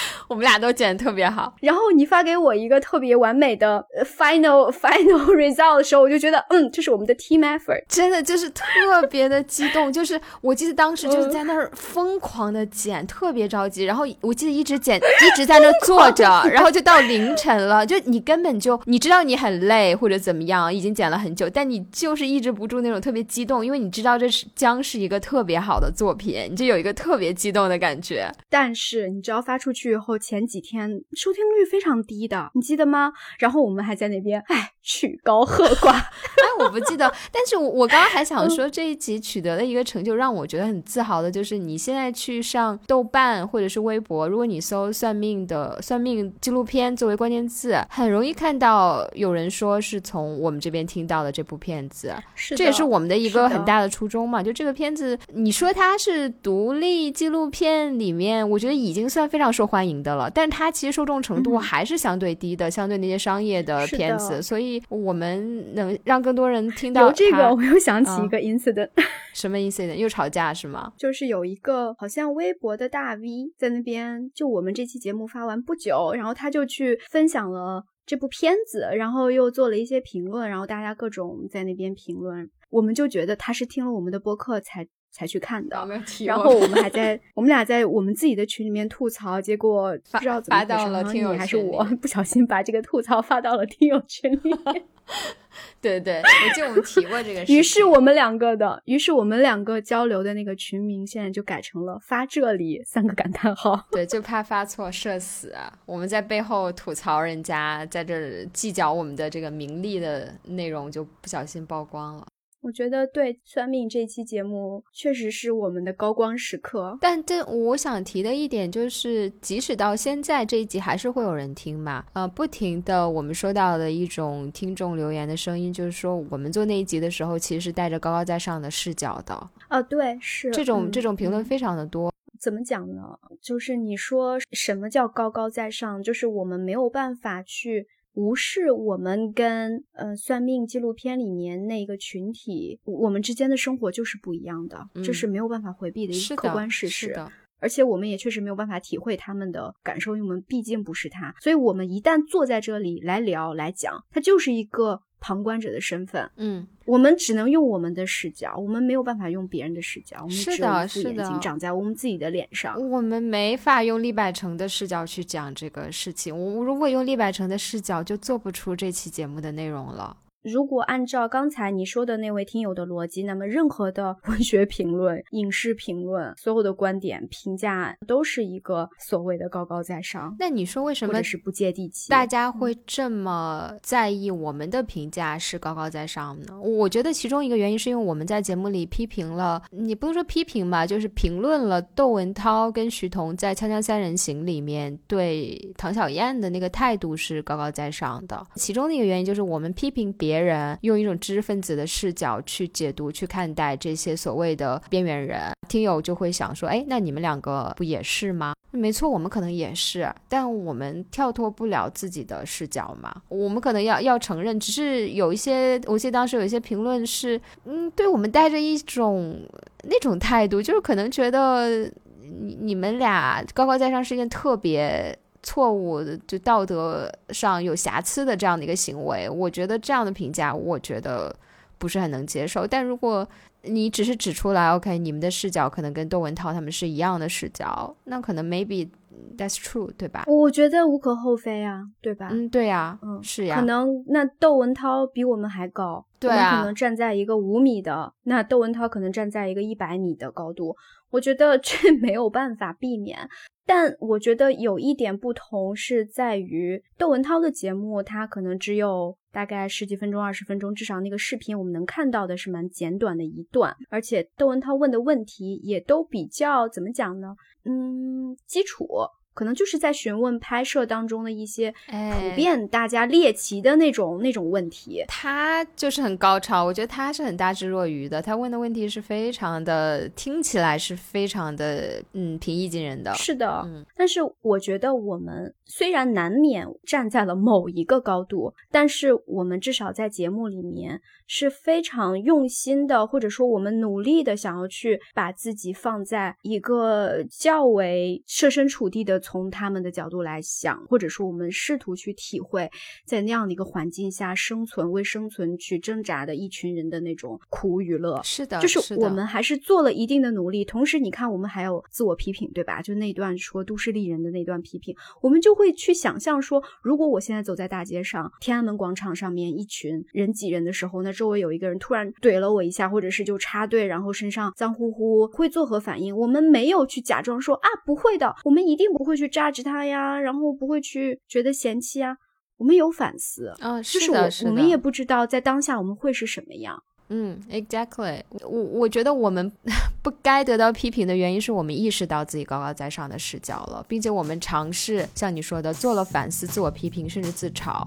[laughs] 我们俩都剪的特别好，然后你发给我一个特别完美的 final [laughs] final [laughs] result 的时候，我就觉得，嗯，这是我们的 team effort，真的就是特别的激动。就是我记得当时就是在那儿疯狂的剪，特别着急。然后我记得一直剪，一直在那坐着，然后就到凌晨了。就你根本就你知道你很累或者怎么样，已经剪了很久，但你就是抑制不住那种特别激动，因为你知道这是将是一个特别好的作品，你就有一个特别激动的感觉。但是你只要发出去以后。前几天收听率非常低的，你记得吗？然后我们还在那边，哎，曲高和寡。[laughs] 哎，我不记得，但是我我刚刚还想说，这一集取得的一个成就，让我觉得很自豪的，就是你现在去上豆瓣或者是微博，如果你搜“算命的算命纪录片”作为关键字，很容易看到有人说是从我们这边听到的这部片子。是，这也是我们的一个很大的初衷嘛。就这个片子，你说它是独立纪录片里面，我觉得已经算非常受欢迎的了，但是它其实受众程度还是相对低的，相对那些商业的片子。所以我们能让更多人听到这个，[laughs] 我又想起一个 incident，什么 incident？又吵架是吗？就是有一个好像微博的大 V 在那边，就我们这期节目发完不久，然后他就去分享了这部片子，然后又做了一些评论，然后大家各种在那边评论，我们就觉得他是听了我们的播客才才去看的，然后我们还在我们俩在我们自己的群里面吐槽，结果不知道怎么发到了听友还是我不小心把这个吐槽发到了听友群里面。[laughs] 对对，我记得我们提过这个事。于是我们两个的，于是我们两个交流的那个群名，现在就改成了“发这里”三个感叹号。对，就怕发错，社死。我们在背后吐槽人家，在这计较我们的这个名利的内容，就不小心曝光了。我觉得对算命这期节目确实是我们的高光时刻，但这我想提的一点就是，即使到现在这一集还是会有人听嘛？呃，不停的我们收到的一种听众留言的声音，就是说我们做那一集的时候，其实是带着高高在上的视角的。啊，对，是这种这种评论非常的多。怎么讲呢？就是你说什么叫高高在上？就是我们没有办法去。无视我们跟呃算命纪录片里面那个群体，我们之间的生活就是不一样的，这是没有办法回避的一个客观事实。而且我们也确实没有办法体会他们的感受，因为我们毕竟不是他。所以，我们一旦坐在这里来聊来讲，它就是一个。旁观者的身份，嗯，我们只能用我们的视角，我们没有办法用别人的视角。我们是的，是的，长在我们自己的脸上，我们没法用李百成的视角去讲这个事情。我如果用李百成的视角，就做不出这期节目的内容了。如果按照刚才你说的那位听友的逻辑，那么任何的文学评论、影视评论，所有的观点评价都是一个所谓的高高在上。那你说为什么是不接地气？大家会这么在意我们的评价是高高在上呢？我觉得其中一个原因是因为我们在节目里批评了，你不能说批评吧，就是评论了窦文涛跟徐彤在《锵锵三人行》里面对唐小燕的那个态度是高高在上的。其中的一个原因就是我们批评别。别人用一种知识分子的视角去解读、去看待这些所谓的边缘人，听友就会想说：“哎，那你们两个不也是吗？”没错，我们可能也是，但我们跳脱不了自己的视角嘛。我们可能要要承认，只是有一些，我记得当时有一些评论是，嗯，对我们带着一种那种态度，就是可能觉得你你们俩高高在上是一件特别。错误的，就道德上有瑕疵的这样的一个行为，我觉得这样的评价，我觉得不是很能接受。但如果你只是指出来，OK，你们的视角可能跟窦文涛他们是一样的视角，那可能 maybe that's true，对吧？我觉得无可厚非啊，对吧？嗯，对呀，嗯，是呀。可能那窦文涛比我们还高，对啊，可能站在一个五米的，那窦文涛可能站在一个一百米的高度。我觉得 [laughs] 这没有办法避免。但我觉得有一点不同是在于窦文涛的节目，他可能只有大概十几分钟、二十分钟，至少那个视频我们能看到的是蛮简短的一段，而且窦文涛问的问题也都比较怎么讲呢？嗯，基础。可能就是在询问拍摄当中的一些普遍大家猎奇的那种那种问题，他就是很高超，我觉得他是很大智若愚的，他问的问题是非常的听起来是非常的嗯平易近人的，是的，但是我觉得我们虽然难免站在了某一个高度，但是我们至少在节目里面是非常用心的，或者说我们努力的想要去把自己放在一个较为设身处地的。从他们的角度来想，或者说我们试图去体会，在那样的一个环境下生存、为生存去挣扎的一群人的那种苦与乐。是的，就是我们还是做了一定的努力。同时，你看，我们还有自我批评，对吧？就那段说都市丽人的那段批评，我们就会去想象说，如果我现在走在大街上，天安门广场上面一群人挤人的时候，那周围有一个人突然怼了我一下，或者是就插队，然后身上脏乎乎，会作何反应？我们没有去假装说啊，不会的，我们一定不会。会去榨汁他呀，然后不会去觉得嫌弃啊。我们有反思，嗯，就是我的，是的，我们也不知道在当下我们会是什么样。嗯，exactly。我我觉得我们 [laughs] 不该得到批评的原因是我们意识到自己高高在上的视角了，并且我们尝试像你说的做了反思、自我批评，甚至自嘲。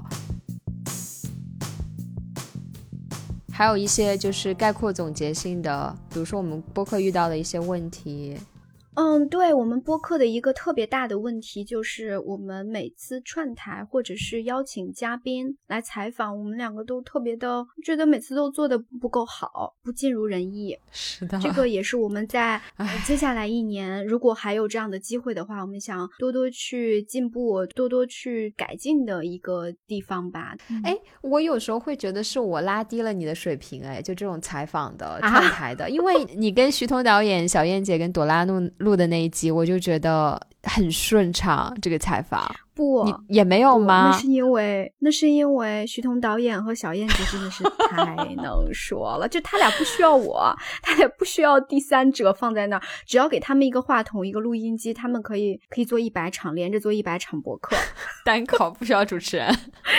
还有一些就是概括总结性的，比如说我们播客遇到的一些问题。嗯，对我们播客的一个特别大的问题就是，我们每次串台或者是邀请嘉宾来采访，我们两个都特别的觉得每次都做的不够好，不尽如人意。是的，这个也是我们在接下来一年，如果还有这样的机会的话，我们想多多去进步，多多去改进的一个地方吧。哎，我有时候会觉得是我拉低了你的水平，哎，就这种采访的串台的，因为你跟徐彤导演、小燕姐跟朵拉诺。录的那一集，我就觉得很顺畅。这个采访。不，也没有吗？那是因为，那是因为徐彤导演和小燕子真的是太能说了，就他俩不需要我，他俩不需要第三者放在那儿，只要给他们一个话筒、一个录音机，他们可以可以做一百场，连着做一百场博客，[laughs] 单口不需要主持人。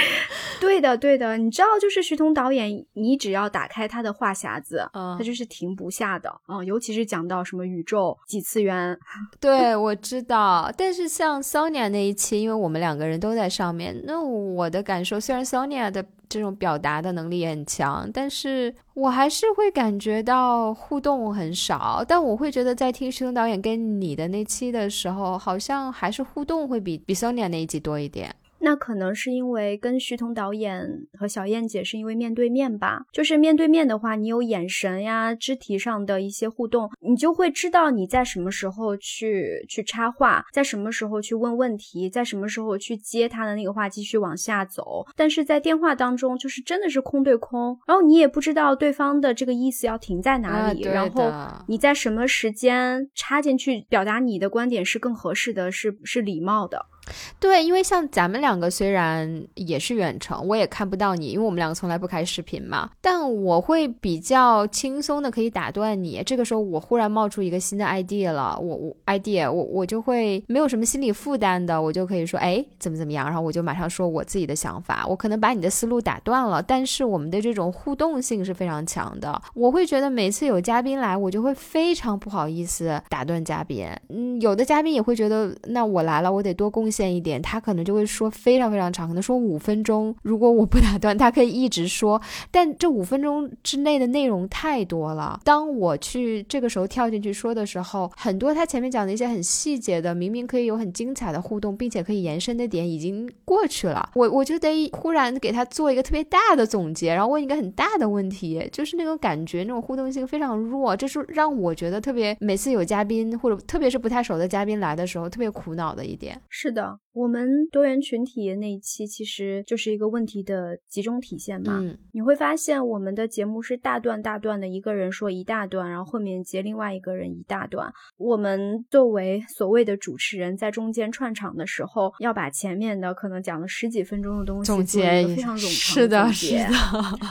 [laughs] 对的，对的，你知道，就是徐彤导演，你只要打开他的话匣子，嗯，他就是停不下的，嗯，尤其是讲到什么宇宙几次元，对我知道，但是像 Sonia 那一期，因为我。们两个人都在上面，那我的感受虽然 Sonia 的这种表达的能力也很强，但是我还是会感觉到互动很少。但我会觉得在听徐东导演跟你的那期的时候，好像还是互动会比比 Sonia 那一集多一点。那可能是因为跟徐彤导演和小燕姐是因为面对面吧，就是面对面的话，你有眼神呀、肢体上的一些互动，你就会知道你在什么时候去去插话，在什么时候去问问题，在什么时候去接他的那个话继续往下走。但是在电话当中，就是真的是空对空，然后你也不知道对方的这个意思要停在哪里，然后你在什么时间插进去表达你的观点是更合适的，是是礼貌的。对，因为像咱们两个虽然也是远程，我也看不到你，因为我们两个从来不开视频嘛。但我会比较轻松的可以打断你。这个时候我忽然冒出一个新的 idea 了，我我 idea 我我就会没有什么心理负担的，我就可以说哎怎么怎么样，然后我就马上说我自己的想法。我可能把你的思路打断了，但是我们的这种互动性是非常强的。我会觉得每次有嘉宾来，我就会非常不好意思打断嘉宾。嗯，有的嘉宾也会觉得那我来了，我得多贡献。现一点，他可能就会说非常非常长，可能说五分钟。如果我不打断，他可以一直说。但这五分钟之内的内容太多了。当我去这个时候跳进去说的时候，很多他前面讲的一些很细节的，明明可以有很精彩的互动，并且可以延伸的点已经过去了。我我就得忽然给他做一个特别大的总结，然后问一个很大的问题，就是那种感觉，那种互动性非常弱，这是让我觉得特别每次有嘉宾或者特别是不太熟的嘉宾来的时候特别苦恼的一点。是的。 거예요. 我们多元群体那一期其实就是一个问题的集中体现嘛。嗯，你会发现我们的节目是大段大段的，一个人说一大段，然后后面接另外一个人一大段。我们作为所谓的主持人，在中间串场的时候，要把前面的可能讲了十几分钟的东西总结一个非常冗长是的，是的，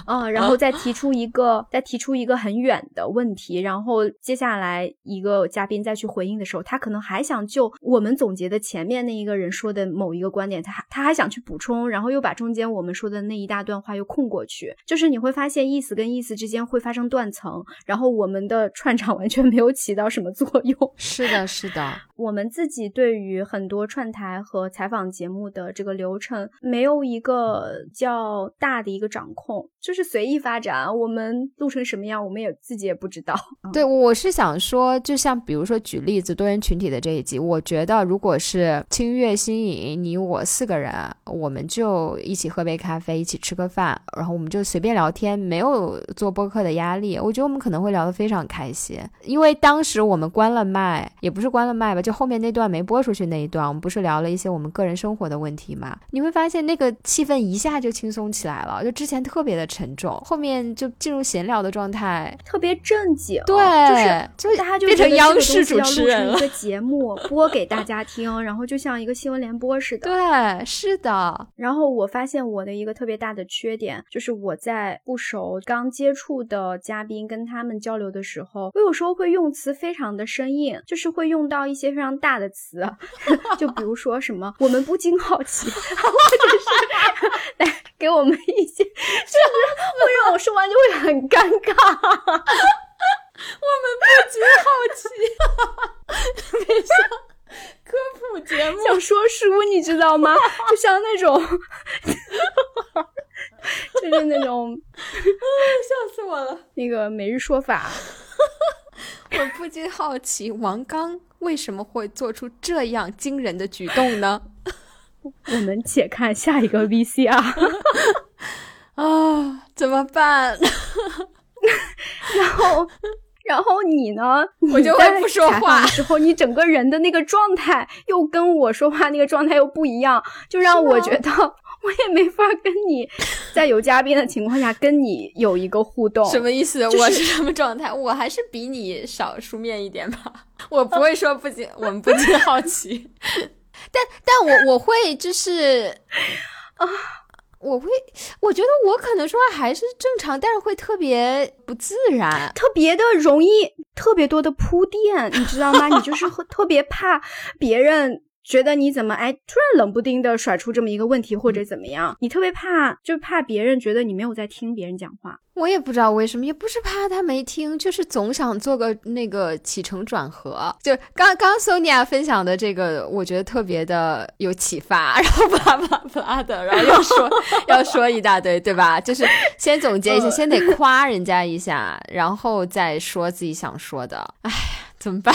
嗯，然后再提出一个，再提出一个很远的问题，然后接下来一个嘉宾再去回应的时候，他可能还想就我们总结的前面那一个人说的某一个观点，他还他还想去补充，然后又把中间我们说的那一大段话又空过去，就是你会发现意思跟意思之间会发生断层，然后我们的串场完全没有起到什么作用。[laughs] 是的，是的，我们自己对于很多串台和采访节目的这个流程没有一个较大的一个掌控，就是随意发展，我们录成什么样，我们也自己也不知道。对，我是想说，就像比如说举例子，多元群体的这一集，我觉得如果是清月。新颖，你我四个人，我们就一起喝杯咖啡，一起吃个饭，然后我们就随便聊天，没有做播客的压力。我觉得我们可能会聊得非常开心，因为当时我们关了麦，也不是关了麦吧，就后面那段没播出去那一段，我们不是聊了一些我们个人生活的问题嘛？你会发现那个气氛一下就轻松起来了，就之前特别的沉重，后面就进入闲聊的状态，特别正经。对，就是大家就变成央视主持人了。一个节目播给大家听，然后就像一个新闻联传播似的。对，是的。然后我发现我的一个特别大的缺点，就是我在不熟、刚接触的嘉宾跟他们交流的时候，我有时候会用词非常的生硬，就是会用到一些非常大的词，[laughs] 就比如说什么“我们不禁好奇”，[laughs] 或者是 [laughs] 来给我们一些，就是会让我说完就会很尴尬。我们不禁好奇，别像科普节目，想说书，你知道吗？[laughs] 就像那种，[laughs] 就是那种，[laughs] 笑死我了。那个每日说法，我不禁好奇，王刚为什么会做出这样惊人的举动呢？我们且看下一个 VCR 啊，怎么办？然后。然后你呢？[laughs] 我就会不说话的时候，你整个人的那个状态又跟我说话那个状态又不一样，就让我觉得我也没法跟你 [laughs] 在有嘉宾的情况下跟你有一个互动。什么意思？我是什么状态？我还是比你少书面一点吧。我不会说不仅我们不仅好奇，[laughs] 但但我我会就是啊。我会，我觉得我可能说话还是正常，但是会特别不自然，特别的容易，特别多的铺垫，你知道吗？你就是特别怕别人。觉得你怎么哎，突然冷不丁的甩出这么一个问题或者怎么样？你特别怕，就怕别人觉得你没有在听别人讲话。我也不知道为什么，也不是怕他没听，就是总想做个那个起承转合。就刚刚 Sonia 分享的这个，我觉得特别的有启发，[laughs] 然后巴拉巴拉的，然后又说要说一大堆，对吧？就是先总结一下，先得夸人家一下，然后再说自己想说的。哎呀，怎么办？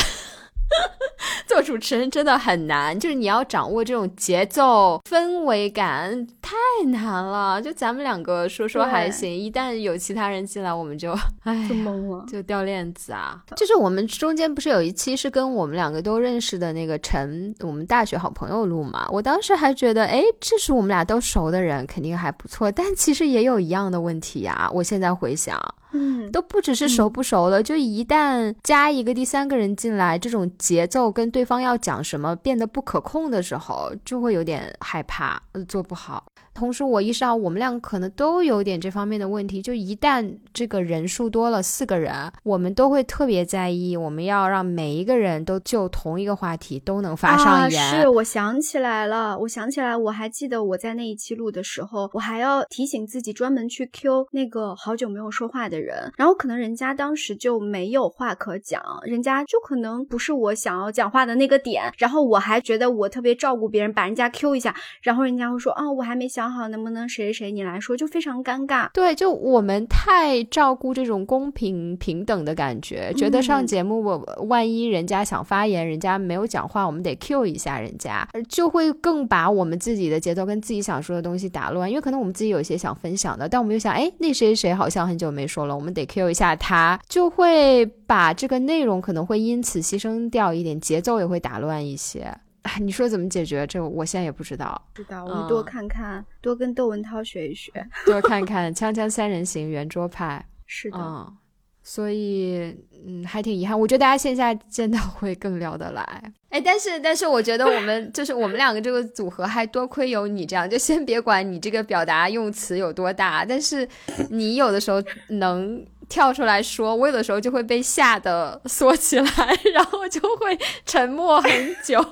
[laughs] 做主持人真的很难，就是你要掌握这种节奏氛围感，太难了。就咱们两个说说还行，一旦有其他人进来，我们就哎就懵了，就掉链子啊。就是我们中间不是有一期是跟我们两个都认识的那个陈，我们大学好朋友录嘛？我当时还觉得，哎，这是我们俩都熟的人，肯定还不错。但其实也有一样的问题呀。我现在回想。嗯，都不只是熟不熟了，就一旦加一个第三个人进来，这种节奏跟对方要讲什么变得不可控的时候，就会有点害怕，做不好。同时，我意识到我们俩可能都有点这方面的问题。就一旦这个人数多了四个人，我们都会特别在意，我们要让每一个人都就同一个话题都能发上言。是我想起来了，我想起来，我还记得我在那一期录的时候，我还要提醒自己专门去 Q 那个好久没有说话的人，然后可能人家当时就没有话可讲，人家就可能不是我想要讲话的那个点，然后我还觉得我特别照顾别人，把人家 Q 一下，然后人家会说啊，我还没想。好，能不能谁谁谁你来说就非常尴尬。对，就我们太照顾这种公平平等的感觉，觉得上节目我万一人家想发言，人家没有讲话，我们得 Q 一下人家，就会更把我们自己的节奏跟自己想说的东西打乱。因为可能我们自己有一些想分享的，但我们又想，哎，那谁谁好像很久没说了，我们得 Q 一下他，就会把这个内容可能会因此牺牲掉一点，节奏也会打乱一些。哎，你说怎么解决这？我现在也不知道。知道，我们多看看，多跟窦文涛学一学，[laughs] 多看看《锵锵三人行》圆桌派。[laughs] 是的，嗯，所以嗯，还挺遗憾。我觉得大家线下见到会更聊得来。哎，但是但是，我觉得我们就是我们两个这个组合，还多亏有你这样。就先别管你这个表达用词有多大，但是你有的时候能跳出来说，我有的时候就会被吓得缩起来，[laughs] 然后就会沉默很久。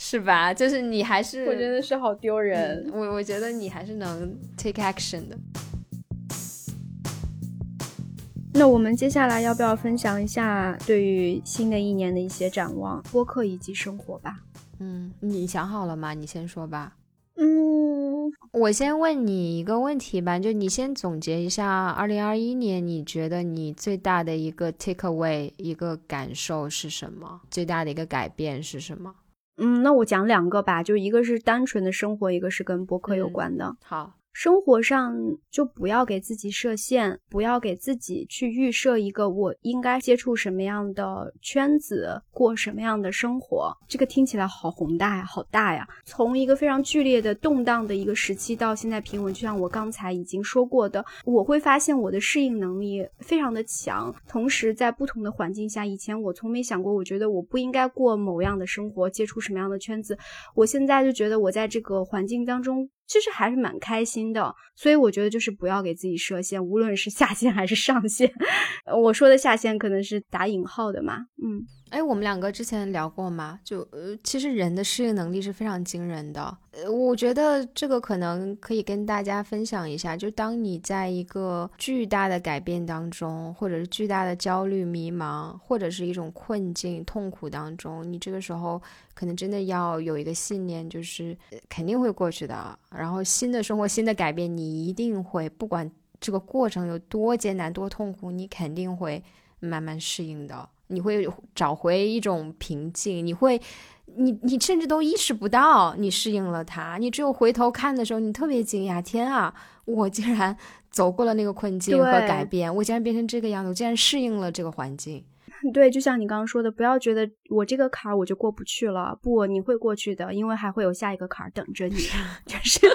是吧？就是你还是，我真的是好丢人。我我觉得你还是能 take action 的。那我们接下来要不要分享一下对于新的一年的一些展望，播客以及生活吧？嗯，你想好了吗？你先说吧。嗯，我先问你一个问题吧，就你先总结一下，二零二一年你觉得你最大的一个 take away 一个感受是什么？最大的一个改变是什么？嗯，那我讲两个吧，就一个是单纯的生活，一个是跟博客有关的。好，生活上就不要给自己设限，不要给自己去预设一个我应该接触什么样的圈子，过什么样的生活。这个听起来好宏大呀，好大呀！从一个非常剧烈的动荡的一个时期到现在平稳，就像我刚才已经说过的，我会发现我的适应能力非常的强。同时，在不同的环境下，以前我从没想过，我觉得我不应该过某样的生活，接触什么样的圈子。我现在就觉得我在这个环境当中。其实还是蛮开心的，所以我觉得就是不要给自己设限，无论是下限还是上限。[laughs] 我说的下限可能是打引号的嘛，嗯。哎，我们两个之前聊过吗？就呃，其实人的适应能力是非常惊人的。呃，我觉得这个可能可以跟大家分享一下。就当你在一个巨大的改变当中，或者是巨大的焦虑、迷茫，或者是一种困境、痛苦当中，你这个时候可能真的要有一个信念，就是肯定会过去的。然后新的生活、新的改变，你一定会，不管这个过程有多艰难、多痛苦，你肯定会慢慢适应的。你会找回一种平静，你会，你你甚至都意识不到你适应了它，你只有回头看的时候，你特别惊讶，天啊，我竟然走过了那个困境和改变，我竟然变成这个样子，我竟然适应了这个环境。[laughs] 对，就像你刚刚说的，不要觉得我这个坎儿我就过不去了，不，你会过去的，因为还会有下一个坎儿等着你，[laughs] 就是，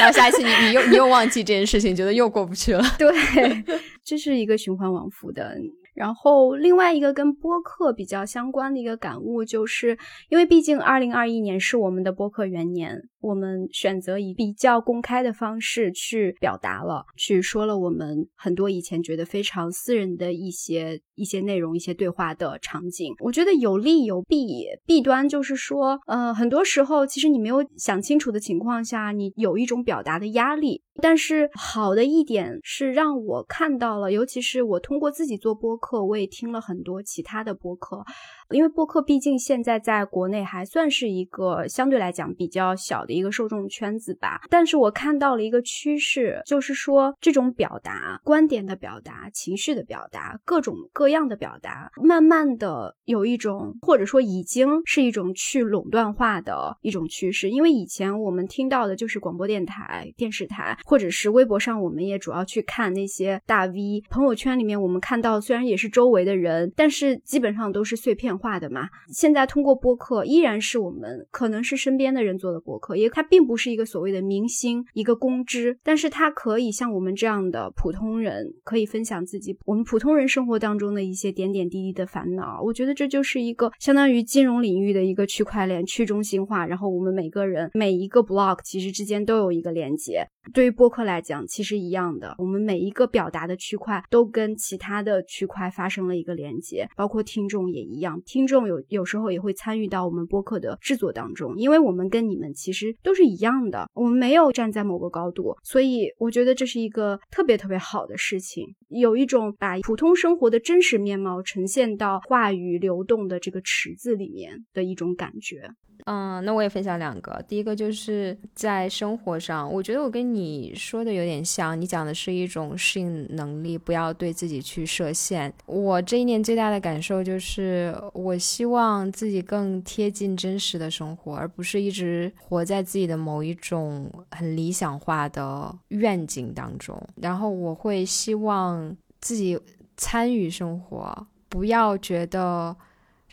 然后下一次你你又你又忘记这件事情，觉得又过不去了，对，[laughs] 这是一个循环往复的。然后，另外一个跟播客比较相关的一个感悟，就是因为毕竟二零二一年是我们的播客元年。我们选择以比较公开的方式去表达了，去说了我们很多以前觉得非常私人的一些一些内容、一些对话的场景。我觉得有利有弊，弊端就是说，呃，很多时候其实你没有想清楚的情况下，你有一种表达的压力。但是好的一点是让我看到了，尤其是我通过自己做播客，我也听了很多其他的播客。因为播客毕竟现在在国内还算是一个相对来讲比较小的一个受众圈子吧，但是我看到了一个趋势，就是说这种表达观点的表达、情绪的表达、各种各样的表达，慢慢的有一种或者说已经是一种去垄断化的一种趋势。因为以前我们听到的就是广播电台、电视台，或者是微博上，我们也主要去看那些大 V 朋友圈里面，我们看到虽然也是周围的人，但是基本上都是碎片。化的嘛，现在通过播客依然是我们可能是身边的人做的播客，也它并不是一个所谓的明星一个公知，但是它可以像我们这样的普通人，可以分享自己我们普通人生活当中的一些点点滴滴的烦恼。我觉得这就是一个相当于金融领域的一个区块链去中心化，然后我们每个人每一个 block 其实之间都有一个连接。对于播客来讲，其实一样的，我们每一个表达的区块都跟其他的区块发生了一个连接，包括听众也一样。听众有有时候也会参与到我们播客的制作当中，因为我们跟你们其实都是一样的，我们没有站在某个高度，所以我觉得这是一个特别特别好的事情，有一种把普通生活的真实面貌呈现到话语流动的这个池子里面的一种感觉。嗯，那我也分享两个。第一个就是在生活上，我觉得我跟你说的有点像。你讲的是一种适应能力，不要对自己去设限。我这一年最大的感受就是，我希望自己更贴近真实的生活，而不是一直活在自己的某一种很理想化的愿景当中。然后我会希望自己参与生活，不要觉得。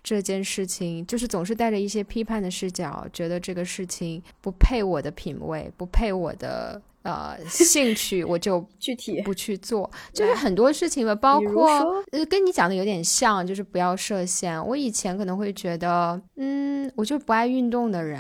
这件事情就是总是带着一些批判的视角，觉得这个事情不配我的品味，不配我的。呃，兴趣我就 [laughs] 具体不去做，就是很多事情吧，包括呃，跟你讲的有点像，就是不要设限。我以前可能会觉得，嗯，我就不爱运动的人，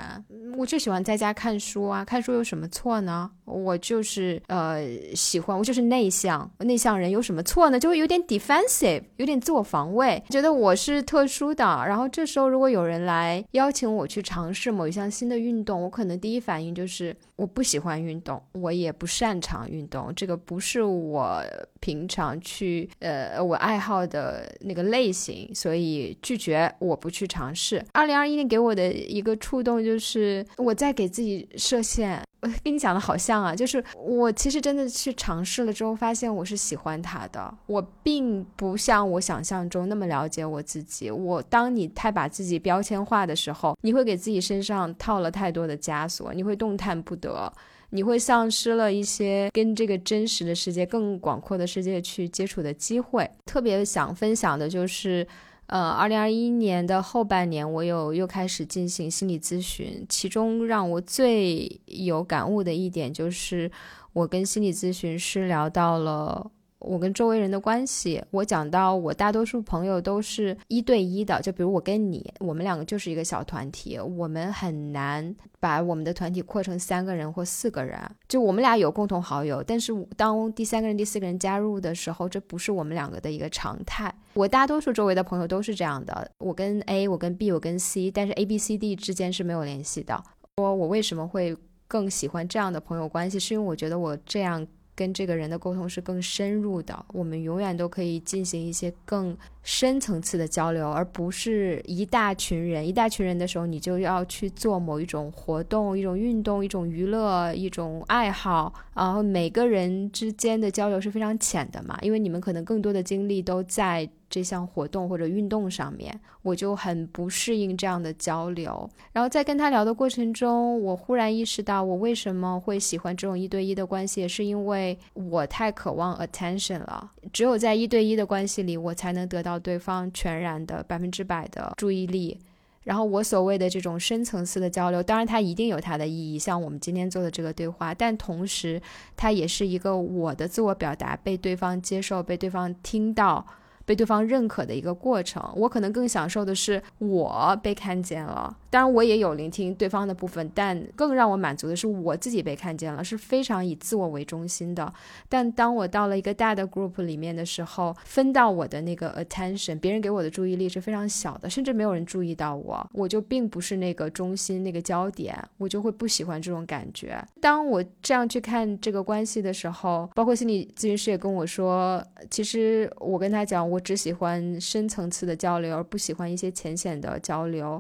我就喜欢在家看书啊，看书有什么错呢？我就是呃喜欢，我就是内向，内向人有什么错呢？就会有点 defensive，有点自我防卫，觉得我是特殊的。然后这时候如果有人来邀请我去尝试某一项新的运动，我可能第一反应就是我不喜欢运动，我。也不擅长运动，这个不是我平常去呃我爱好的那个类型，所以拒绝我不去尝试。二零二一年给我的一个触动就是，我在给自己设限。跟你讲的好像啊，就是我其实真的去尝试了之后，发现我是喜欢他的。我并不像我想象中那么了解我自己。我当你太把自己标签化的时候，你会给自己身上套了太多的枷锁，你会动弹不得，你会丧失了一些跟这个真实的世界、更广阔的世界去接触的机会。特别想分享的就是。呃，二零二一年的后半年，我有又开始进行心理咨询。其中让我最有感悟的一点，就是我跟心理咨询师聊到了。我跟周围人的关系，我讲到我大多数朋友都是一对一的，就比如我跟你，我们两个就是一个小团体，我们很难把我们的团体扩成三个人或四个人。就我们俩有共同好友，但是当第三个人、第四个人加入的时候，这不是我们两个的一个常态。我大多数周围的朋友都是这样的，我跟 A，我跟 B，我跟 C，但是 A、B、C、D 之间是没有联系的。说我为什么会更喜欢这样的朋友关系，是因为我觉得我这样。跟这个人的沟通是更深入的，我们永远都可以进行一些更深层次的交流，而不是一大群人。一大群人的时候，你就要去做某一种活动、一种运动、一种娱乐、一种爱好，然后每个人之间的交流是非常浅的嘛，因为你们可能更多的精力都在。这项活动或者运动上面，我就很不适应这样的交流。然后在跟他聊的过程中，我忽然意识到，我为什么会喜欢这种一对一的关系，是因为我太渴望 attention 了。只有在一对一的关系里，我才能得到对方全然的百分之百的注意力。然后我所谓的这种深层次的交流，当然它一定有它的意义，像我们今天做的这个对话，但同时它也是一个我的自我表达被对方接受、被对方听到。被对方认可的一个过程，我可能更享受的是我被看见了。当然，我也有聆听对方的部分，但更让我满足的是我自己被看见了，是非常以自我为中心的。但当我到了一个大的 group 里面的时候，分到我的那个 attention，别人给我的注意力是非常小的，甚至没有人注意到我，我就并不是那个中心、那个焦点，我就会不喜欢这种感觉。当我这样去看这个关系的时候，包括心理咨询师也跟我说，其实我跟他讲，我我只喜欢深层次的交流，而不喜欢一些浅显的交流。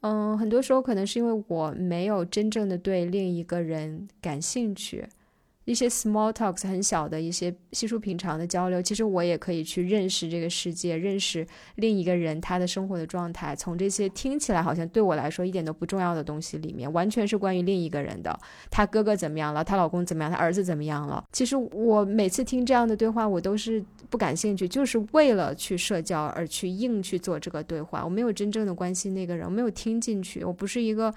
嗯，很多时候可能是因为我没有真正的对另一个人感兴趣。一些 small talks 很小的一些稀疏平常的交流，其实我也可以去认识这个世界，认识另一个人他的生活的状态。从这些听起来好像对我来说一点都不重要的东西里面，完全是关于另一个人的。他哥哥怎么样了？他老公怎么样？他儿子怎么样了？其实我每次听这样的对话，我都是不感兴趣，就是为了去社交而去硬去做这个对话。我没有真正的关心那个人，我没有听进去，我不是一个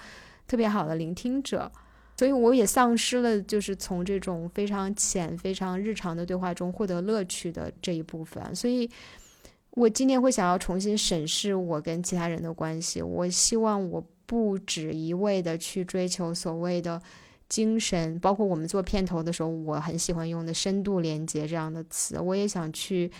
特别好的聆听者。所以我也丧失了，就是从这种非常浅、非常日常的对话中获得乐趣的这一部分。所以，我今年会想要重新审视我跟其他人的关系。我希望我不止一味的去追求所谓的精神，包括我们做片头的时候，我很喜欢用的深度连接这样的词。我也想去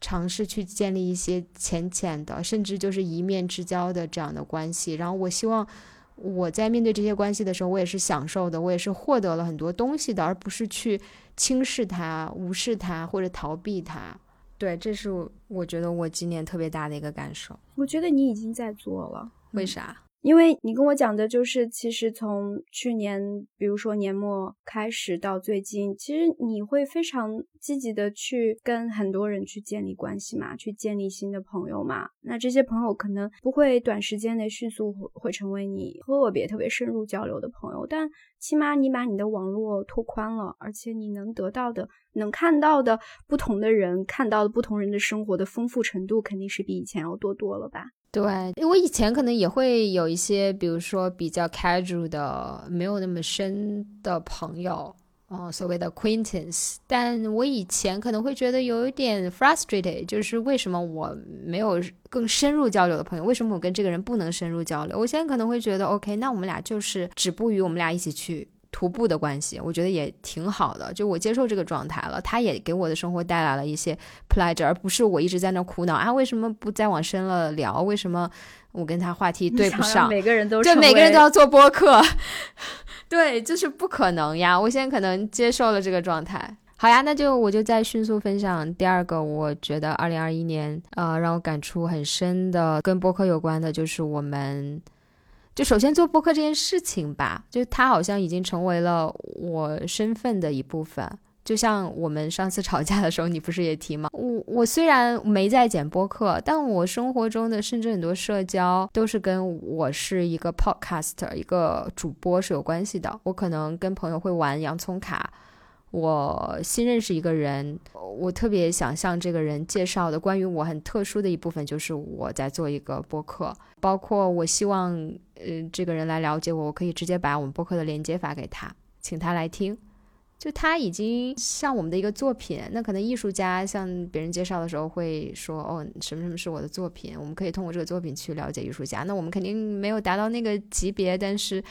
尝试去建立一些浅浅的，甚至就是一面之交的这样的关系。然后，我希望。我在面对这些关系的时候，我也是享受的，我也是获得了很多东西的，而不是去轻视它、无视它或者逃避它。对，这是我觉得我今年特别大的一个感受。我觉得你已经在做了，为啥？因为你跟我讲的就是，其实从去年，比如说年末开始到最近，其实你会非常积极的去跟很多人去建立关系嘛，去建立新的朋友嘛。那这些朋友可能不会短时间内迅速会成为你特别特别深入交流的朋友，但起码你把你的网络拓宽了，而且你能得到的、能看到的不同的人，看到的不同人的生活的丰富程度，肯定是比以前要多多了吧。对，我以前可能也会有一些，比如说比较 casual 的，没有那么深的朋友，哦，所谓的 acquaintance。但我以前可能会觉得有一点 frustrated，就是为什么我没有更深入交流的朋友？为什么我跟这个人不能深入交流？我现在可能会觉得，OK，那我们俩就是止步于我们俩一起去。徒步的关系，我觉得也挺好的。就我接受这个状态了，他也给我的生活带来了一些 pleasure，而不是我一直在那苦恼啊，为什么不再往深了聊？为什么我跟他话题对不上？每个人都对，每个人都要做播客，[laughs] 对，就是不可能呀。我现在可能接受了这个状态。好呀，那就我就再迅速分享第二个，我觉得二零二一年呃让我感触很深的跟播客有关的，就是我们。就首先做播客这件事情吧，就它好像已经成为了我身份的一部分。就像我们上次吵架的时候，你不是也提吗？我我虽然没在剪播客，但我生活中的甚至很多社交都是跟我是一个 podcaster 一个主播是有关系的。我可能跟朋友会玩洋葱卡。我新认识一个人，我特别想向这个人介绍的关于我很特殊的一部分，就是我在做一个播客，包括我希望，呃，这个人来了解我，我可以直接把我们播客的链接发给他，请他来听。就他已经像我们的一个作品，那可能艺术家向别人介绍的时候会说，哦，什么什么是我的作品，我们可以通过这个作品去了解艺术家。那我们肯定没有达到那个级别，但是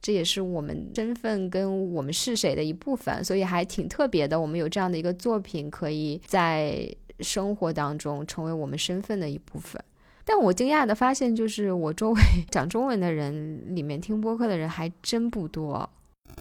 这也是我们身份跟我们是谁的一部分，所以还挺特别的。我们有这样的一个作品，可以在生活当中成为我们身份的一部分。但我惊讶的发现，就是我周围 [laughs] 讲中文的人里面听播客的人还真不多。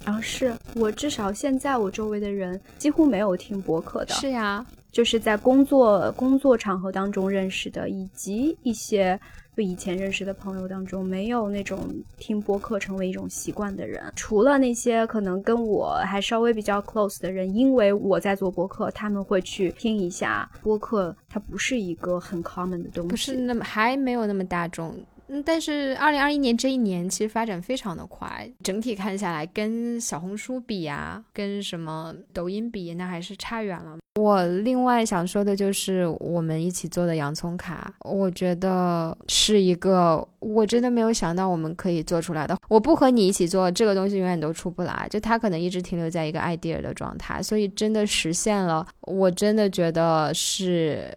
啊，是我至少现在我周围的人几乎没有听播客的。是呀，就是在工作工作场合当中认识的，以及一些就以前认识的朋友当中，没有那种听播客成为一种习惯的人。除了那些可能跟我还稍微比较 close 的人，因为我在做播客，他们会去听一下播客。它不是一个很 common 的东西，不是那么还没有那么大众。嗯，但是二零二一年这一年其实发展非常的快，整体看下来，跟小红书比啊，跟什么抖音比，那还是差远了。我另外想说的就是我们一起做的洋葱卡，我觉得是一个我真的没有想到我们可以做出来的。我不和你一起做这个东西，永远都出不来，就它可能一直停留在一个 idea 的状态，所以真的实现了，我真的觉得是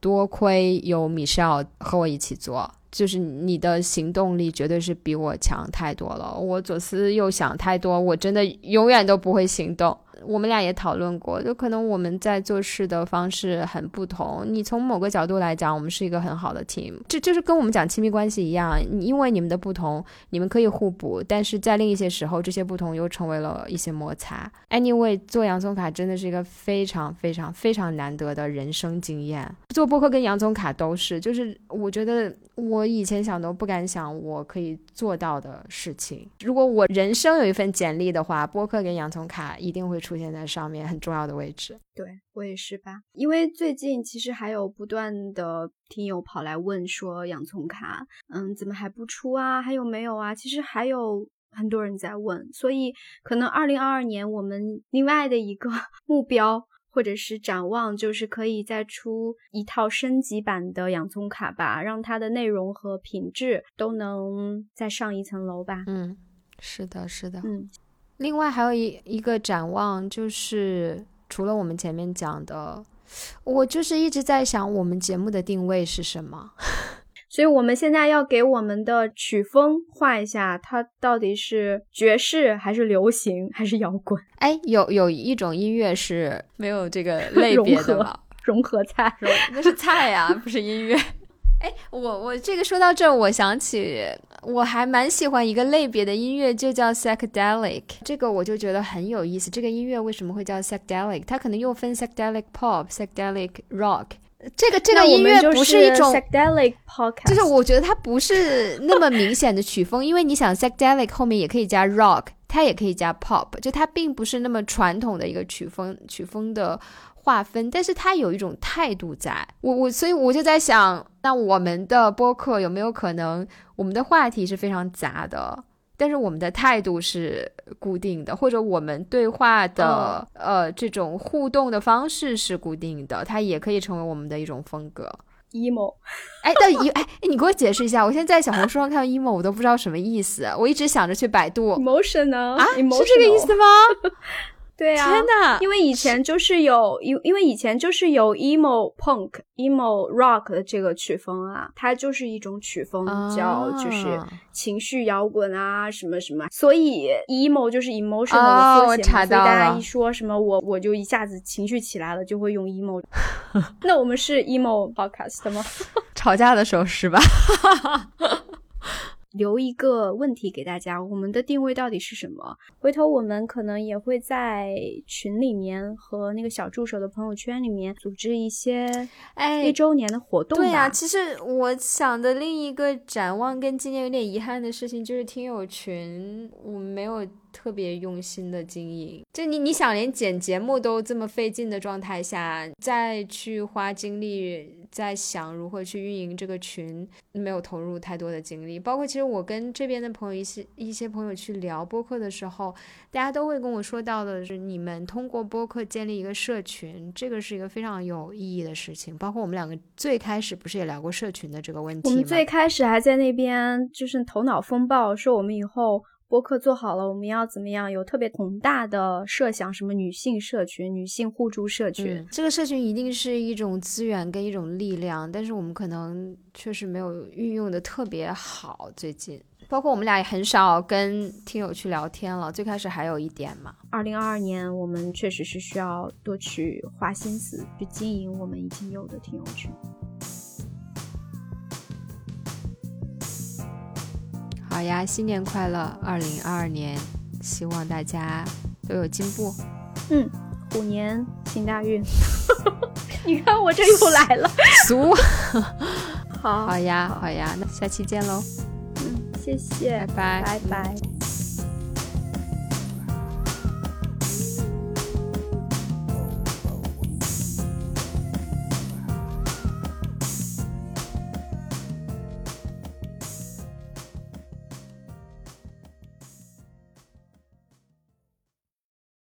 多亏有米少和我一起做。就是你的行动力绝对是比我强太多了，我左思右想太多，我真的永远都不会行动。我们俩也讨论过，就可能我们在做事的方式很不同。你从某个角度来讲，我们是一个很好的 team，这就是跟我们讲亲密关系一样。因为你们的不同，你们可以互补，但是在另一些时候，这些不同又成为了一些摩擦。Anyway，做洋葱卡真的是一个非常非常非常难得的人生经验。做播客跟洋葱卡都是，就是我觉得我以前想都不敢想我可以做到的事情。如果我人生有一份简历的话，播客跟洋葱卡一定会出。现在上面很重要的位置，对我也是吧。因为最近其实还有不断的听友跑来问说洋葱卡，嗯，怎么还不出啊？还有没有啊？其实还有很多人在问，所以可能二零二二年我们另外的一个 [laughs] 目标或者是展望，就是可以再出一套升级版的洋葱卡吧，让它的内容和品质都能再上一层楼吧。嗯，是的，是的，嗯。另外还有一一个展望，就是除了我们前面讲的，我就是一直在想我们节目的定位是什么。所以我们现在要给我们的曲风画一下，它到底是爵士还是流行还是摇滚？哎，有有一种音乐是没有这个 [laughs] 类别的吗？融合菜，[laughs] 那是菜呀，不是音乐。哎，我我这个说到这儿，我想起我还蛮喜欢一个类别的音乐，就叫 psychedelic。这个我就觉得很有意思。这个音乐为什么会叫 psychedelic？它可能又分 psychedelic pop、psychedelic rock。这个这个音乐不是一种 psychedelic 就是我觉得它不是那么明显的曲风，因为你想 psychedelic 后面也可以加 rock，它也可以加 pop，就它并不是那么传统的一个曲风曲风的。划分，但是它有一种态度在，我我所以我就在想，那我们的播客有没有可能，我们的话题是非常杂的，但是我们的态度是固定的，或者我们对话的呃这种互动的方式是固定的，它也可以成为我们的一种风格。emo，哎，到 e [laughs] 哎，你给我解释一下，我现在在小红书上看到 emo，我都不知道什么意思，我一直想着去百度 emotion 啊，是这个意思吗？对啊，天呐，因为以前就是有，因因为以前就是有 emo punk、emo rock 的这个曲风啊，它就是一种曲风，叫就是情绪摇滚啊，什么什么，所以 emo 就是 emotional 的缩写嘛，所以大家一说什么我我就一下子情绪起来了，就会用 emo。[laughs] 那我们是 emo podcast 吗？[laughs] 吵架的时候是吧？留一个问题给大家：我们的定位到底是什么？回头我们可能也会在群里面和那个小助手的朋友圈里面组织一些哎一周年的活动吧。对呀、其实我想的另一个展望跟今年有点遗憾的事情，就是听友群我们没有特别用心的经营。就你你想连剪节目都这么费劲的状态下，再去花精力在想如何去运营这个群，没有投入太多的精力。包括其实我跟这边的朋友一些一些朋友去聊播客的时候，大家都会跟我说到的是，你们通过播客建立一个社群，这个是一个非常有意义的事情。包括我们两个最开始不是也聊过社群的这个问题吗？我们最开始还在那边就是头脑风暴，说我们以后播客做好了，我们要怎么样，有特别宏大的设想，什么女性社群、女性互助社群。嗯，这个社群一定是一种资源跟一种力量，但是我们可能确实没有运用的特别好。最近，包括我们俩也很少跟听友去聊天了。最开始还有一点嘛，二零二二年，我们确实是需要多去花心思去经营我们已经有的听友群。好呀，新年快乐，二零二二年，希望大家都有进步。嗯，虎年行大运。[laughs] 你看我这又来了。俗，[laughs] 好，好呀，好呀，那下期见喽，嗯，谢谢，拜拜拜拜。